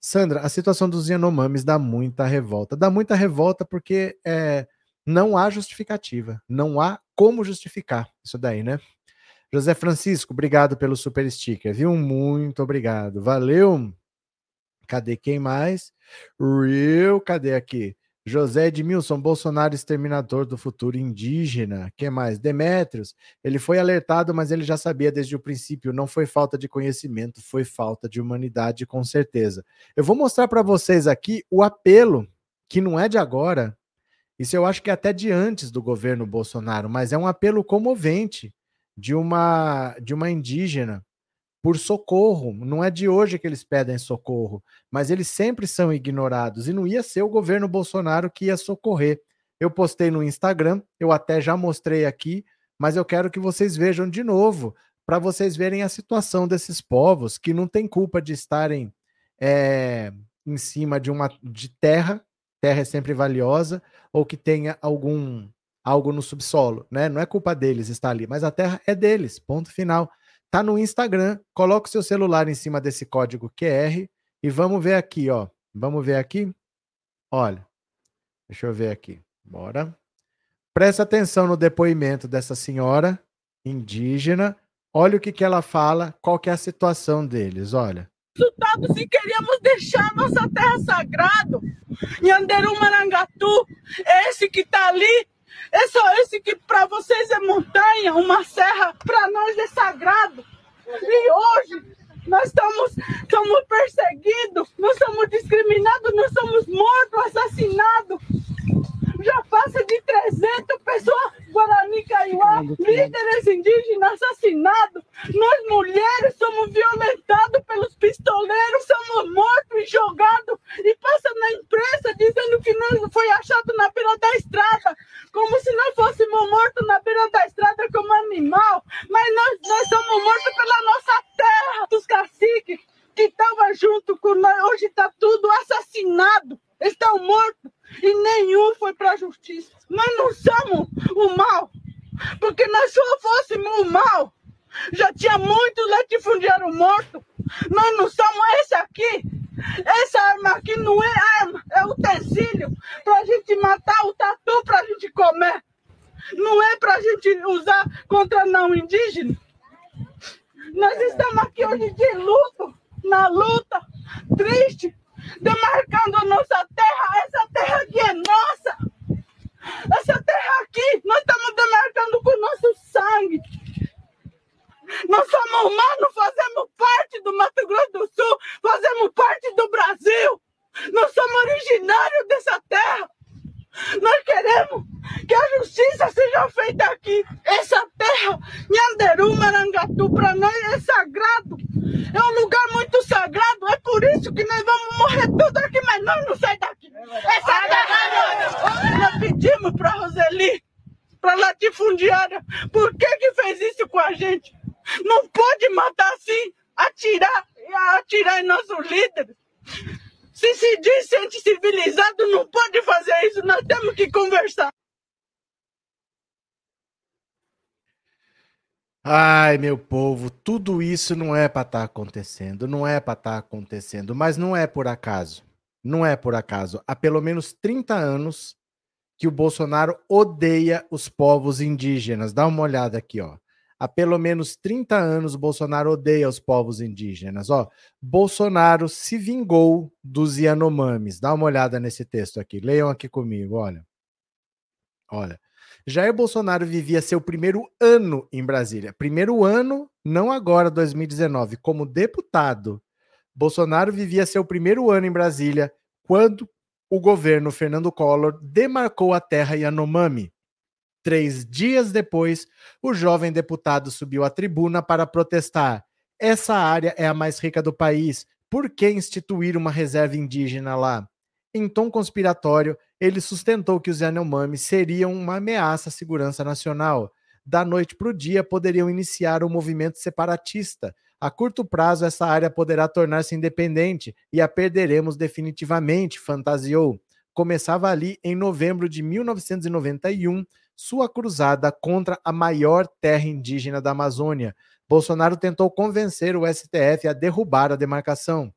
Sandra, a situação dos Yanomamis dá muita revolta. Dá muita revolta porque é, não há justificativa. Não há como justificar isso daí, né? José Francisco, obrigado pelo super sticker, viu? Muito obrigado. Valeu. Cadê quem mais? Real, cadê aqui? José Edmilson, Bolsonaro exterminador do futuro indígena. Quem mais? Demétrios, ele foi alertado, mas ele já sabia desde o princípio. Não foi falta de conhecimento, foi falta de humanidade, com certeza. Eu vou mostrar para vocês aqui o apelo, que não é de agora. Isso eu acho que é até de antes do governo Bolsonaro, mas é um apelo comovente de uma de uma indígena por socorro. Não é de hoje que eles pedem socorro, mas eles sempre são ignorados e não ia ser o governo Bolsonaro que ia socorrer. Eu postei no Instagram, eu até já mostrei aqui, mas eu quero que vocês vejam de novo para vocês verem a situação desses povos que não têm culpa de estarem é, em cima de uma de terra, terra é sempre valiosa, ou que tenha algum algo no subsolo, né? Não é culpa deles estar ali, mas a terra é deles, ponto final. Tá no Instagram, coloca o seu celular em cima desse código QR e vamos ver aqui, ó. Vamos ver aqui? Olha, deixa eu ver aqui. Bora. Presta atenção no depoimento dessa senhora indígena. Olha o que, que ela fala, qual que é a situação deles, olha. Resultado, se queríamos deixar nossa terra sagrada, Yanderu Marangatu, esse que está ali, É só esse que para vocês é montanha, uma serra, para nós é sagrado. E hoje nós estamos, somos perseguidos, nós somos discriminados, nós somos mortos, assassinados. Já passa de 300 pessoas, Guarani Kaiowá, líderes indígenas assassinados. Nós mulheres somos violentados pelos pistoleiros, somos mortos e jogados. E passa na imprensa dizendo que nós foi achado na beira da estrada, como se nós fôssemos mortos na beira da estrada como animal. Mas nós, nós somos mortos pela nossa terra, dos caciques que estavam junto com nós. Hoje está tudo assassinado, estão mortos e nenhum foi para a justiça. Nós não somos o mal, porque nós só fôssemos o mal. Já tinha muitos latifundiários mortos. Nós não somos esse aqui. Essa arma aqui não é arma, é utensílio para a gente matar o tatu para a gente comer. Não é para a gente usar contra não indígena. Nós estamos aqui hoje de luto, na luta, triste, demarcando nossa terra. Essa terra aqui é nossa. Essa terra aqui, nós estamos demarcando com nosso sangue. Nós somos humanos, fazemos parte do Mato Grosso do Sul, fazemos parte do Brasil. Nós somos originários dessa terra. Nós queremos que a justiça seja feita aqui. Essa terra, Nhanderu, Marangatu, para nós é sagrado. É um lugar muito sagrado. É por isso que nós vamos morrer tudo aqui, mas nós não saímos daqui. Essa terra é Nós pedimos para Roseli, para latifundiária, por que, que fez isso com a gente? Não pode matar assim, atirar, atirar em nossos líderes. Se se diz gente civilizado, não pode fazer isso. Nós temos que conversar. Ai, meu povo, tudo isso não é para estar tá acontecendo, não é para estar tá acontecendo, mas não é por acaso. Não é por acaso. Há pelo menos 30 anos que o Bolsonaro odeia os povos indígenas. Dá uma olhada aqui, ó. Há pelo menos 30 anos, Bolsonaro odeia os povos indígenas. Ó, Bolsonaro se vingou dos Yanomamis. Dá uma olhada nesse texto aqui. Leiam aqui comigo, olha. Olha. Jair Bolsonaro vivia seu primeiro ano em Brasília. Primeiro ano, não agora, 2019, como deputado. Bolsonaro vivia seu primeiro ano em Brasília quando o governo Fernando Collor demarcou a terra Yanomami. Três dias depois, o jovem deputado subiu à tribuna para protestar. Essa área é a mais rica do país. Por que instituir uma reserva indígena lá? Em tom conspiratório, ele sustentou que os Yanomami seriam uma ameaça à segurança nacional. Da noite para o dia, poderiam iniciar um movimento separatista. A curto prazo, essa área poderá tornar-se independente e a perderemos definitivamente, fantasiou. Começava ali em novembro de 1991 sua cruzada contra a maior terra indígena da Amazônia. Bolsonaro tentou convencer o STF a derrubar a demarcação.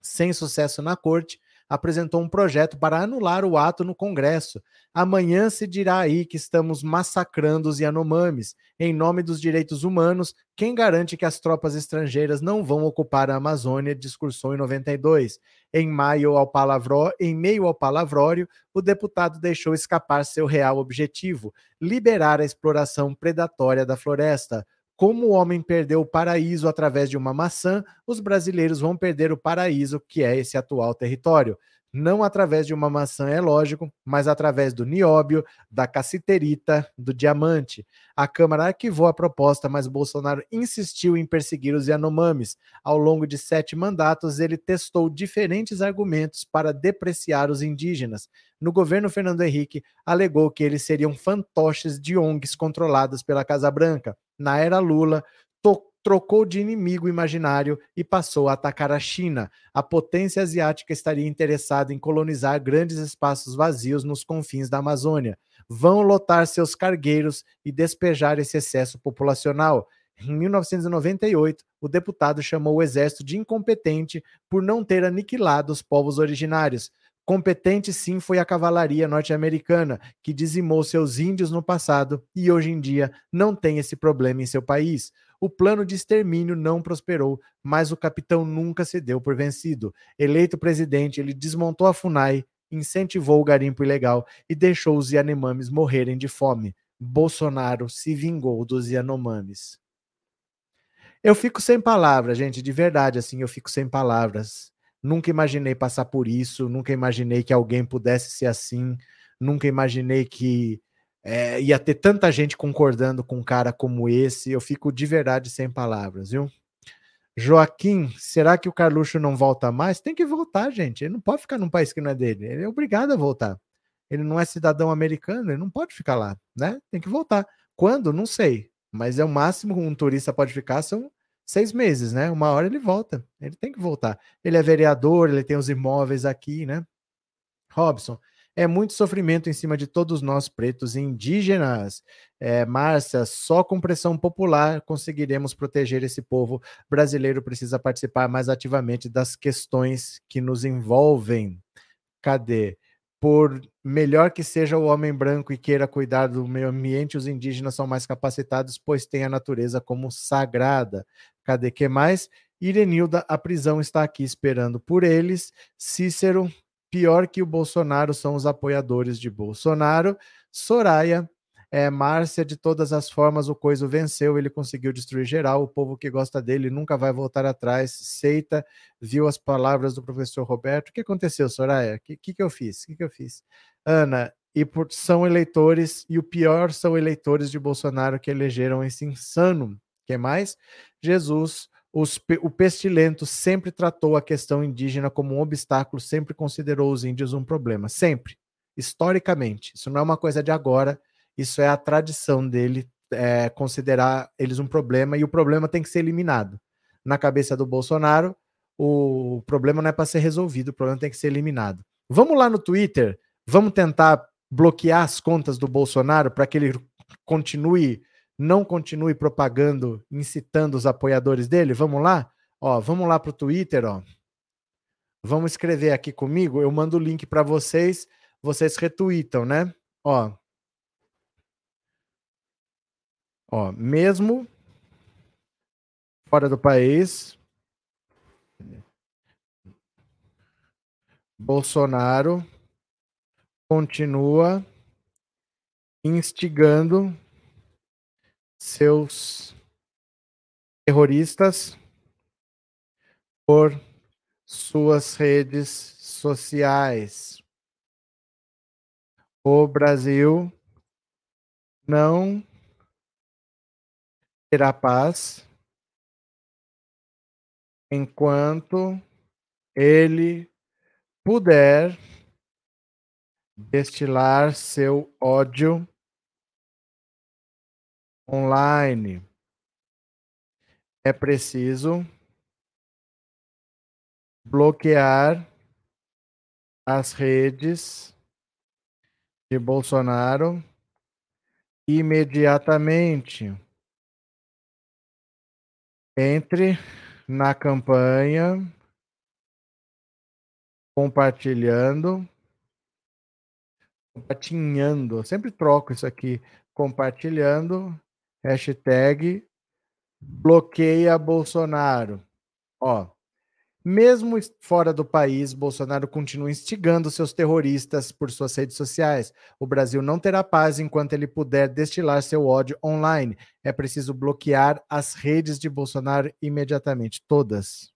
Sem sucesso na corte, apresentou um projeto para anular o ato no Congresso. Amanhã se dirá aí que estamos massacrando os Yanomamis. Em nome dos direitos humanos, quem garante que as tropas estrangeiras não vão ocupar a Amazônia? discursou em 92. Em maio ao palavró, em meio ao palavrório, o deputado deixou escapar seu real objetivo: liberar a exploração predatória da floresta. Como o homem perdeu o paraíso através de uma maçã, os brasileiros vão perder o paraíso que é esse atual território. Não através de uma maçã, é lógico, mas através do nióbio, da cassiterita, do diamante. A Câmara arquivou a proposta, mas Bolsonaro insistiu em perseguir os Yanomamis. Ao longo de sete mandatos, ele testou diferentes argumentos para depreciar os indígenas. No governo Fernando Henrique, alegou que eles seriam fantoches de ONGs controladas pela Casa Branca na era Lula, trocou de inimigo imaginário e passou a atacar a China. A potência asiática estaria interessada em colonizar grandes espaços vazios nos confins da Amazônia. Vão lotar seus cargueiros e despejar esse excesso populacional. Em 1998, o deputado chamou o exército de incompetente por não ter aniquilado os povos originários. Competente sim foi a cavalaria norte-americana, que dizimou seus índios no passado e hoje em dia não tem esse problema em seu país. O plano de extermínio não prosperou, mas o capitão nunca se deu por vencido. Eleito presidente, ele desmontou a FUNAI incentivou o garimpo ilegal e deixou os Yanomamis morrerem de fome. Bolsonaro se vingou dos Yanomamis. Eu fico sem palavras, gente, de verdade, assim, eu fico sem palavras. Nunca imaginei passar por isso, nunca imaginei que alguém pudesse ser assim, nunca imaginei que é, ia ter tanta gente concordando com um cara como esse. Eu fico de verdade sem palavras, viu? Joaquim, será que o Carluxo não volta mais? Tem que voltar, gente. Ele não pode ficar num país que não é dele. Ele é obrigado a voltar. Ele não é cidadão americano, ele não pode ficar lá, né? Tem que voltar. Quando? Não sei. Mas é o máximo que um turista pode ficar são seis meses, né? Uma hora ele volta. Ele tem que voltar. Ele é vereador, ele tem os imóveis aqui, né? Robson, é muito sofrimento em cima de todos nós pretos e indígenas. É, Márcia, só com pressão popular conseguiremos proteger esse povo brasileiro. Precisa participar mais ativamente das questões que nos envolvem. Cadê? Por melhor que seja o homem branco e queira cuidar do meio ambiente, os indígenas são mais capacitados, pois têm a natureza como sagrada. Cadê que mais? Irenilda, a prisão está aqui esperando por eles. Cícero, Pior que o Bolsonaro são os apoiadores de Bolsonaro. Soraya, é, Márcia, de todas as formas, o Coiso venceu, ele conseguiu destruir geral, o povo que gosta dele nunca vai voltar atrás. Seita, viu as palavras do professor Roberto. O que aconteceu, Soraya? O que, que, que eu fiz? O que, que eu fiz? Ana, e por, são eleitores, e o pior são eleitores de Bolsonaro que elegeram esse insano. Que mais? Jesus, os, o Pestilento sempre tratou a questão indígena como um obstáculo, sempre considerou os índios um problema, sempre, historicamente. Isso não é uma coisa de agora, isso é a tradição dele é, considerar eles um problema e o problema tem que ser eliminado. Na cabeça do Bolsonaro, o problema não é para ser resolvido, o problema tem que ser eliminado. Vamos lá no Twitter, vamos tentar bloquear as contas do Bolsonaro para que ele continue não continue propagando, incitando os apoiadores dele? Vamos lá? Ó, vamos lá para o Twitter, ó. Vamos escrever aqui comigo. Eu mando o link para vocês, vocês retweetam, né? Ó. Ó, mesmo fora do país, Bolsonaro continua instigando seus terroristas por suas redes sociais. O Brasil não terá paz enquanto ele puder destilar seu ódio online. É preciso bloquear as redes de Bolsonaro imediatamente. Entre na campanha compartilhando, compartilhando, eu sempre troco isso aqui, compartilhando Hashtag bloqueia Bolsonaro. Ó, mesmo fora do país, Bolsonaro continua instigando seus terroristas por suas redes sociais. O Brasil não terá paz enquanto ele puder destilar seu ódio online. É preciso bloquear as redes de Bolsonaro imediatamente, todas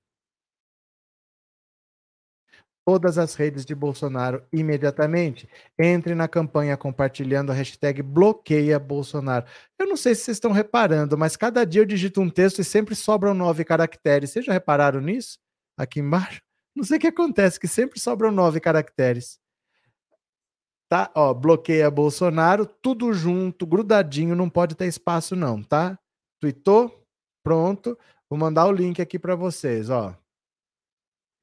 todas as redes de Bolsonaro imediatamente. Entre na campanha compartilhando a hashtag bloqueia Bolsonaro. Eu não sei se vocês estão reparando, mas cada dia eu digito um texto e sempre sobram nove caracteres. Vocês já repararam nisso? Aqui embaixo? Não sei o que acontece, que sempre sobram nove caracteres. Tá? Ó, bloqueia Bolsonaro, tudo junto, grudadinho, não pode ter espaço não, tá? Tweetou? Pronto. Vou mandar o link aqui para vocês, ó.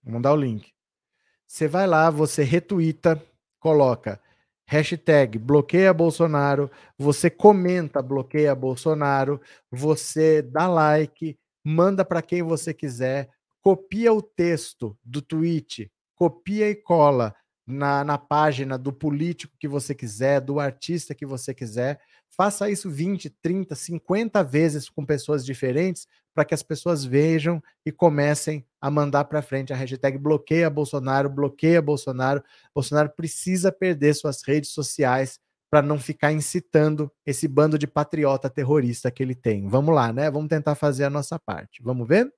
Vou mandar o link. Você vai lá, você retuita, coloca hashtag bloqueia Bolsonaro, você comenta bloqueia Bolsonaro, você dá like, manda para quem você quiser, copia o texto do tweet, copia e cola, na, na página do político que você quiser, do artista que você quiser. Faça isso 20, 30, 50 vezes com pessoas diferentes para que as pessoas vejam e comecem a mandar para frente a hashtag bloqueia Bolsonaro, bloqueia Bolsonaro. Bolsonaro precisa perder suas redes sociais para não ficar incitando esse bando de patriota terrorista que ele tem. Vamos lá, né? Vamos tentar fazer a nossa parte. Vamos ver?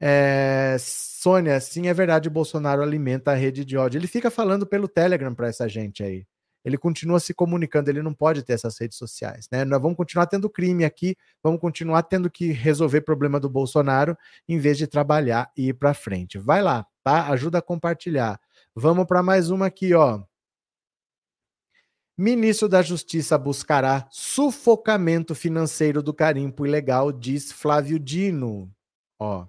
É, Sônia, sim, é verdade, Bolsonaro alimenta a rede de ódio. Ele fica falando pelo Telegram para essa gente aí. Ele continua se comunicando, ele não pode ter essas redes sociais, né? Nós vamos continuar tendo crime aqui, vamos continuar tendo que resolver problema do Bolsonaro em vez de trabalhar e ir para frente. Vai lá, tá? Ajuda a compartilhar. Vamos para mais uma aqui, ó. Ministro da Justiça buscará sufocamento financeiro do carimpo ilegal, diz Flávio Dino. Ó,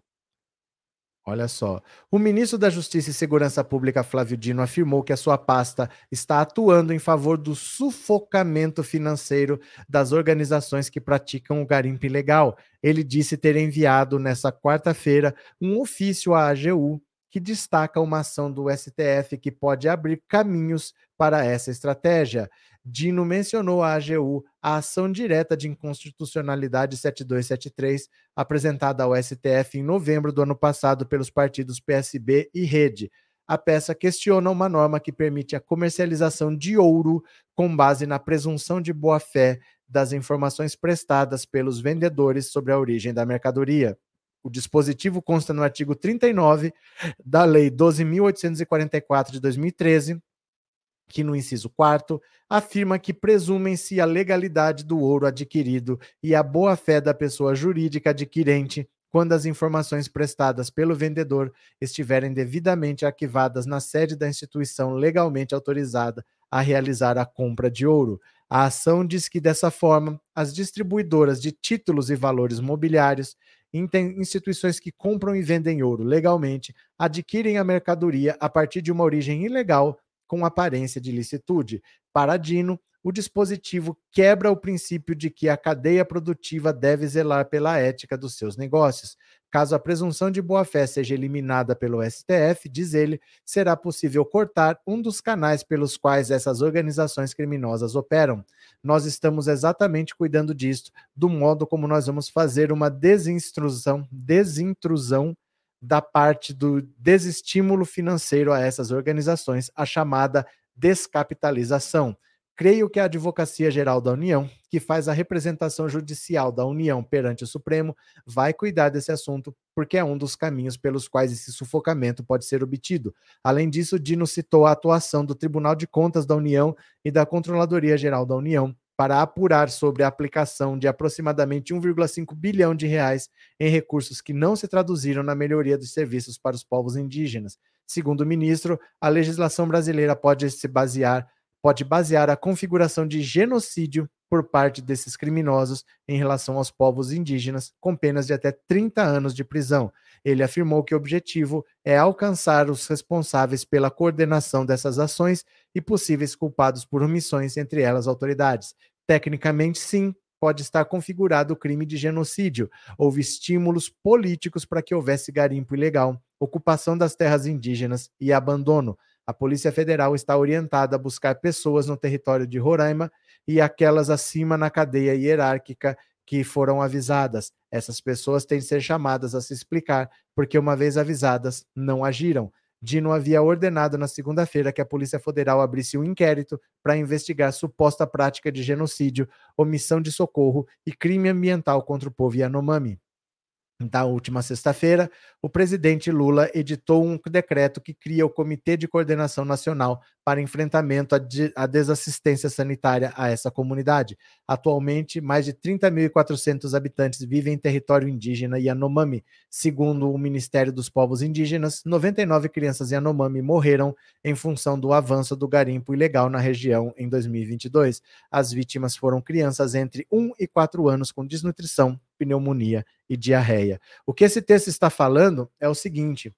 Olha só. O ministro da Justiça e Segurança Pública, Flávio Dino, afirmou que a sua pasta está atuando em favor do sufocamento financeiro das organizações que praticam o garimpo ilegal. Ele disse ter enviado nessa quarta-feira um ofício à AGU que destaca uma ação do STF que pode abrir caminhos para essa estratégia. Dino mencionou à AGU a ação direta de inconstitucionalidade 7273, apresentada ao STF em novembro do ano passado pelos partidos PSB e Rede. A peça questiona uma norma que permite a comercialização de ouro com base na presunção de boa-fé das informações prestadas pelos vendedores sobre a origem da mercadoria. O dispositivo consta no artigo 39 da Lei 12.844 de 2013, que no inciso 4 afirma que presumem-se a legalidade do ouro adquirido e a boa-fé da pessoa jurídica adquirente quando as informações prestadas pelo vendedor estiverem devidamente arquivadas na sede da instituição legalmente autorizada a realizar a compra de ouro. A ação diz que, dessa forma, as distribuidoras de títulos e valores mobiliários, instituições que compram e vendem ouro legalmente, adquirem a mercadoria a partir de uma origem ilegal com aparência de licitude. Para Dino, o dispositivo quebra o princípio de que a cadeia produtiva deve zelar pela ética dos seus negócios. Caso a presunção de boa-fé seja eliminada pelo STF, diz ele, será possível cortar um dos canais pelos quais essas organizações criminosas operam. Nós estamos exatamente cuidando disto, do modo como nós vamos fazer uma desinstrusão, desintrusão da parte do desestímulo financeiro a essas organizações, a chamada descapitalização. Creio que a Advocacia Geral da União, que faz a representação judicial da União perante o Supremo, vai cuidar desse assunto, porque é um dos caminhos pelos quais esse sufocamento pode ser obtido. Além disso, Dino citou a atuação do Tribunal de Contas da União e da Controladoria Geral da União para apurar sobre a aplicação de aproximadamente 1,5 bilhão de reais em recursos que não se traduziram na melhoria dos serviços para os povos indígenas. Segundo o ministro, a legislação brasileira pode se basear pode basear a configuração de genocídio por parte desses criminosos em relação aos povos indígenas, com penas de até 30 anos de prisão. Ele afirmou que o objetivo é alcançar os responsáveis pela coordenação dessas ações e possíveis culpados por omissões, entre elas autoridades. Tecnicamente, sim, pode estar configurado o crime de genocídio. Houve estímulos políticos para que houvesse garimpo ilegal, ocupação das terras indígenas e abandono. A Polícia Federal está orientada a buscar pessoas no território de Roraima e aquelas acima na cadeia hierárquica que foram avisadas. Essas pessoas têm de ser chamadas a se explicar, porque, uma vez avisadas, não agiram. Dino havia ordenado na segunda-feira que a Polícia Federal abrisse um inquérito para investigar suposta prática de genocídio, omissão de socorro e crime ambiental contra o povo Yanomami. Da última sexta-feira, o presidente Lula editou um decreto que cria o Comitê de Coordenação Nacional para enfrentamento à, de, à desassistência sanitária a essa comunidade. Atualmente, mais de 30.400 habitantes vivem em território indígena Yanomami. Segundo o Ministério dos Povos Indígenas, 99 crianças Yanomami morreram em função do avanço do garimpo ilegal na região em 2022. As vítimas foram crianças entre 1 e 4 anos com desnutrição, pneumonia e diarreia. O que esse texto está falando é o seguinte: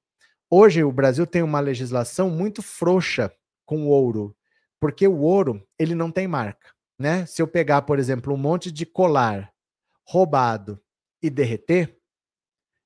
hoje o Brasil tem uma legislação muito frouxa com ouro, porque o ouro ele não tem marca, né? Se eu pegar, por exemplo, um monte de colar roubado e derreter,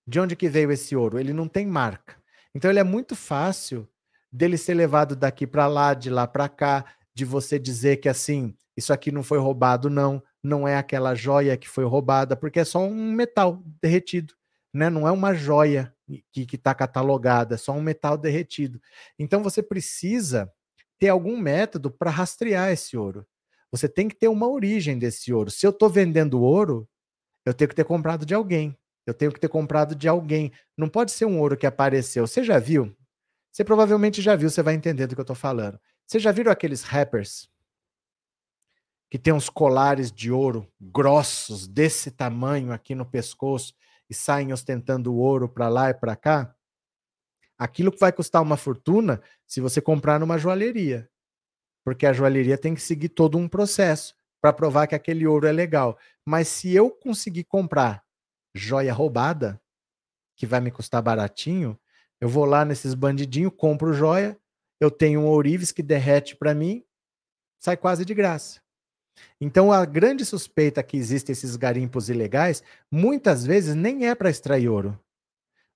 de onde que veio esse ouro? Ele não tem marca. Então ele é muito fácil dele ser levado daqui para lá, de lá para cá, de você dizer que assim, isso aqui não foi roubado, não, não é aquela joia que foi roubada, porque é só um metal derretido, né? Não é uma joia que está catalogada, é só um metal derretido. Então você precisa ter algum método para rastrear esse ouro. Você tem que ter uma origem desse ouro. Se eu estou vendendo ouro, eu tenho que ter comprado de alguém. Eu tenho que ter comprado de alguém. Não pode ser um ouro que apareceu. Você já viu? Você provavelmente já viu, você vai entender do que eu estou falando. Você já viram aqueles rappers que tem uns colares de ouro grossos desse tamanho aqui no pescoço e saem ostentando ouro para lá e para cá? Aquilo que vai custar uma fortuna se você comprar numa joalheria. Porque a joalheria tem que seguir todo um processo para provar que aquele ouro é legal. Mas se eu conseguir comprar joia roubada, que vai me custar baratinho, eu vou lá nesses bandidinhos, compro joia, eu tenho um ourives que derrete para mim, sai quase de graça. Então a grande suspeita que existem esses garimpos ilegais, muitas vezes nem é para extrair ouro.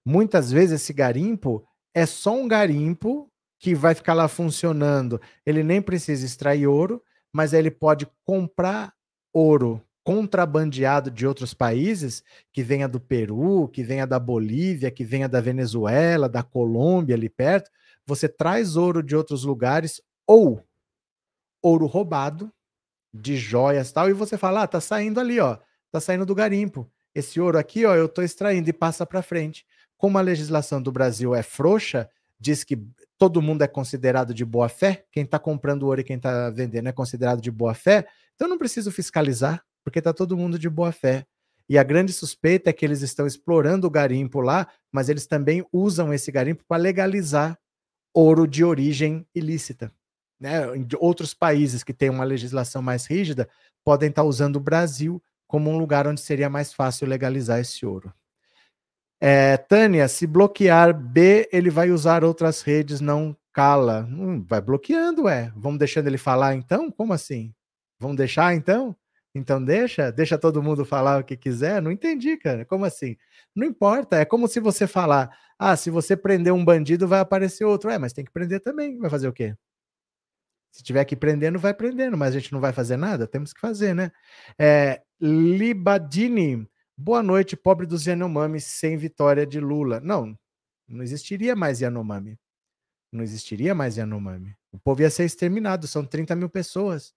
Muitas vezes esse garimpo é só um garimpo que vai ficar lá funcionando. Ele nem precisa extrair ouro, mas ele pode comprar ouro contrabandeado de outros países, que venha do Peru, que venha da Bolívia, que venha da Venezuela, da Colômbia ali perto, você traz ouro de outros lugares ou ouro roubado de joias tal e você fala: "Ah, tá saindo ali, ó, tá saindo do garimpo. Esse ouro aqui, ó, eu tô extraindo e passa para frente". Como a legislação do Brasil é frouxa, diz que todo mundo é considerado de boa fé, quem está comprando ouro e quem está vendendo é considerado de boa fé, então não preciso fiscalizar, porque está todo mundo de boa fé. E a grande suspeita é que eles estão explorando o garimpo lá, mas eles também usam esse garimpo para legalizar ouro de origem ilícita. Né? Outros países que têm uma legislação mais rígida podem estar tá usando o Brasil como um lugar onde seria mais fácil legalizar esse ouro. É, Tânia, se bloquear B, ele vai usar outras redes, não cala. Hum, vai bloqueando, é. Vamos deixando ele falar então? Como assim? Vamos deixar então? Então deixa, deixa todo mundo falar o que quiser. Não entendi, cara. Como assim? Não importa. É como se você falar: ah, se você prender um bandido, vai aparecer outro. É, mas tem que prender também. Vai fazer o quê? Se tiver que prendendo, vai prendendo, mas a gente não vai fazer nada? Temos que fazer, né? É, Libadini, boa noite, pobre dos Yanomami sem vitória de Lula. Não, não existiria mais Yanomami. Não existiria mais Yanomami. O povo ia ser exterminado, são 30 mil pessoas.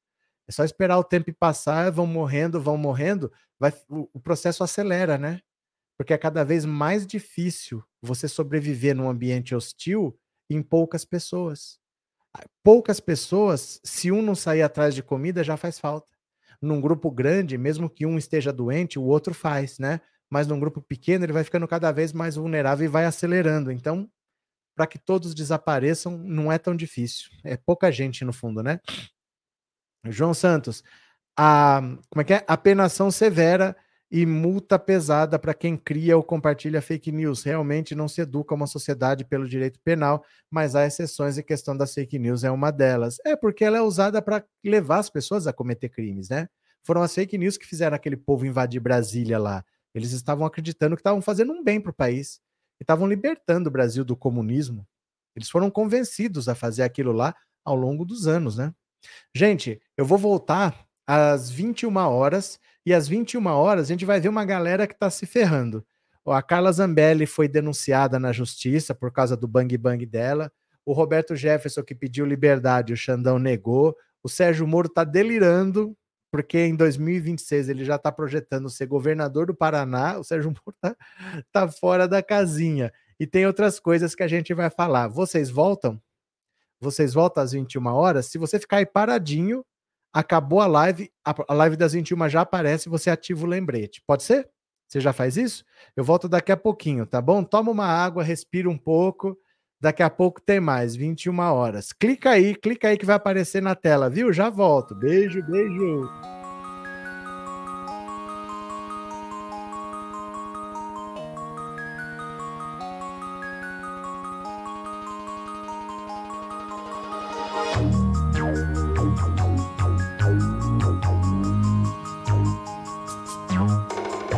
É só esperar o tempo passar, vão morrendo, vão morrendo, vai, o, o processo acelera, né? Porque é cada vez mais difícil você sobreviver num ambiente hostil em poucas pessoas. Poucas pessoas, se um não sair atrás de comida, já faz falta. Num grupo grande, mesmo que um esteja doente, o outro faz, né? Mas num grupo pequeno, ele vai ficando cada vez mais vulnerável e vai acelerando. Então, para que todos desapareçam, não é tão difícil. É pouca gente no fundo, né? João Santos, a, como é que é? A penação severa e multa pesada para quem cria ou compartilha fake news. Realmente não se educa uma sociedade pelo direito penal, mas há exceções e questão das fake news é uma delas. É porque ela é usada para levar as pessoas a cometer crimes, né? Foram as fake news que fizeram aquele povo invadir Brasília lá. Eles estavam acreditando que estavam fazendo um bem para o país, e estavam libertando o Brasil do comunismo. Eles foram convencidos a fazer aquilo lá ao longo dos anos, né? Gente, eu vou voltar às 21 horas e às 21 horas a gente vai ver uma galera que está se ferrando. A Carla Zambelli foi denunciada na justiça por causa do bang bang dela. O Roberto Jefferson que pediu liberdade, o Xandão negou. O Sérgio Moro está delirando porque em 2026 ele já está projetando ser governador do Paraná. O Sérgio Moro está tá fora da casinha. E tem outras coisas que a gente vai falar. Vocês voltam? vocês voltam às 21 horas. Se você ficar aí paradinho, acabou a live, a live das 21 já aparece, você ativa o lembrete. Pode ser? Você já faz isso? Eu volto daqui a pouquinho, tá bom? Toma uma água, respira um pouco. Daqui a pouco tem mais, 21 horas. Clica aí, clica aí que vai aparecer na tela, viu? Já volto. Beijo, beijo.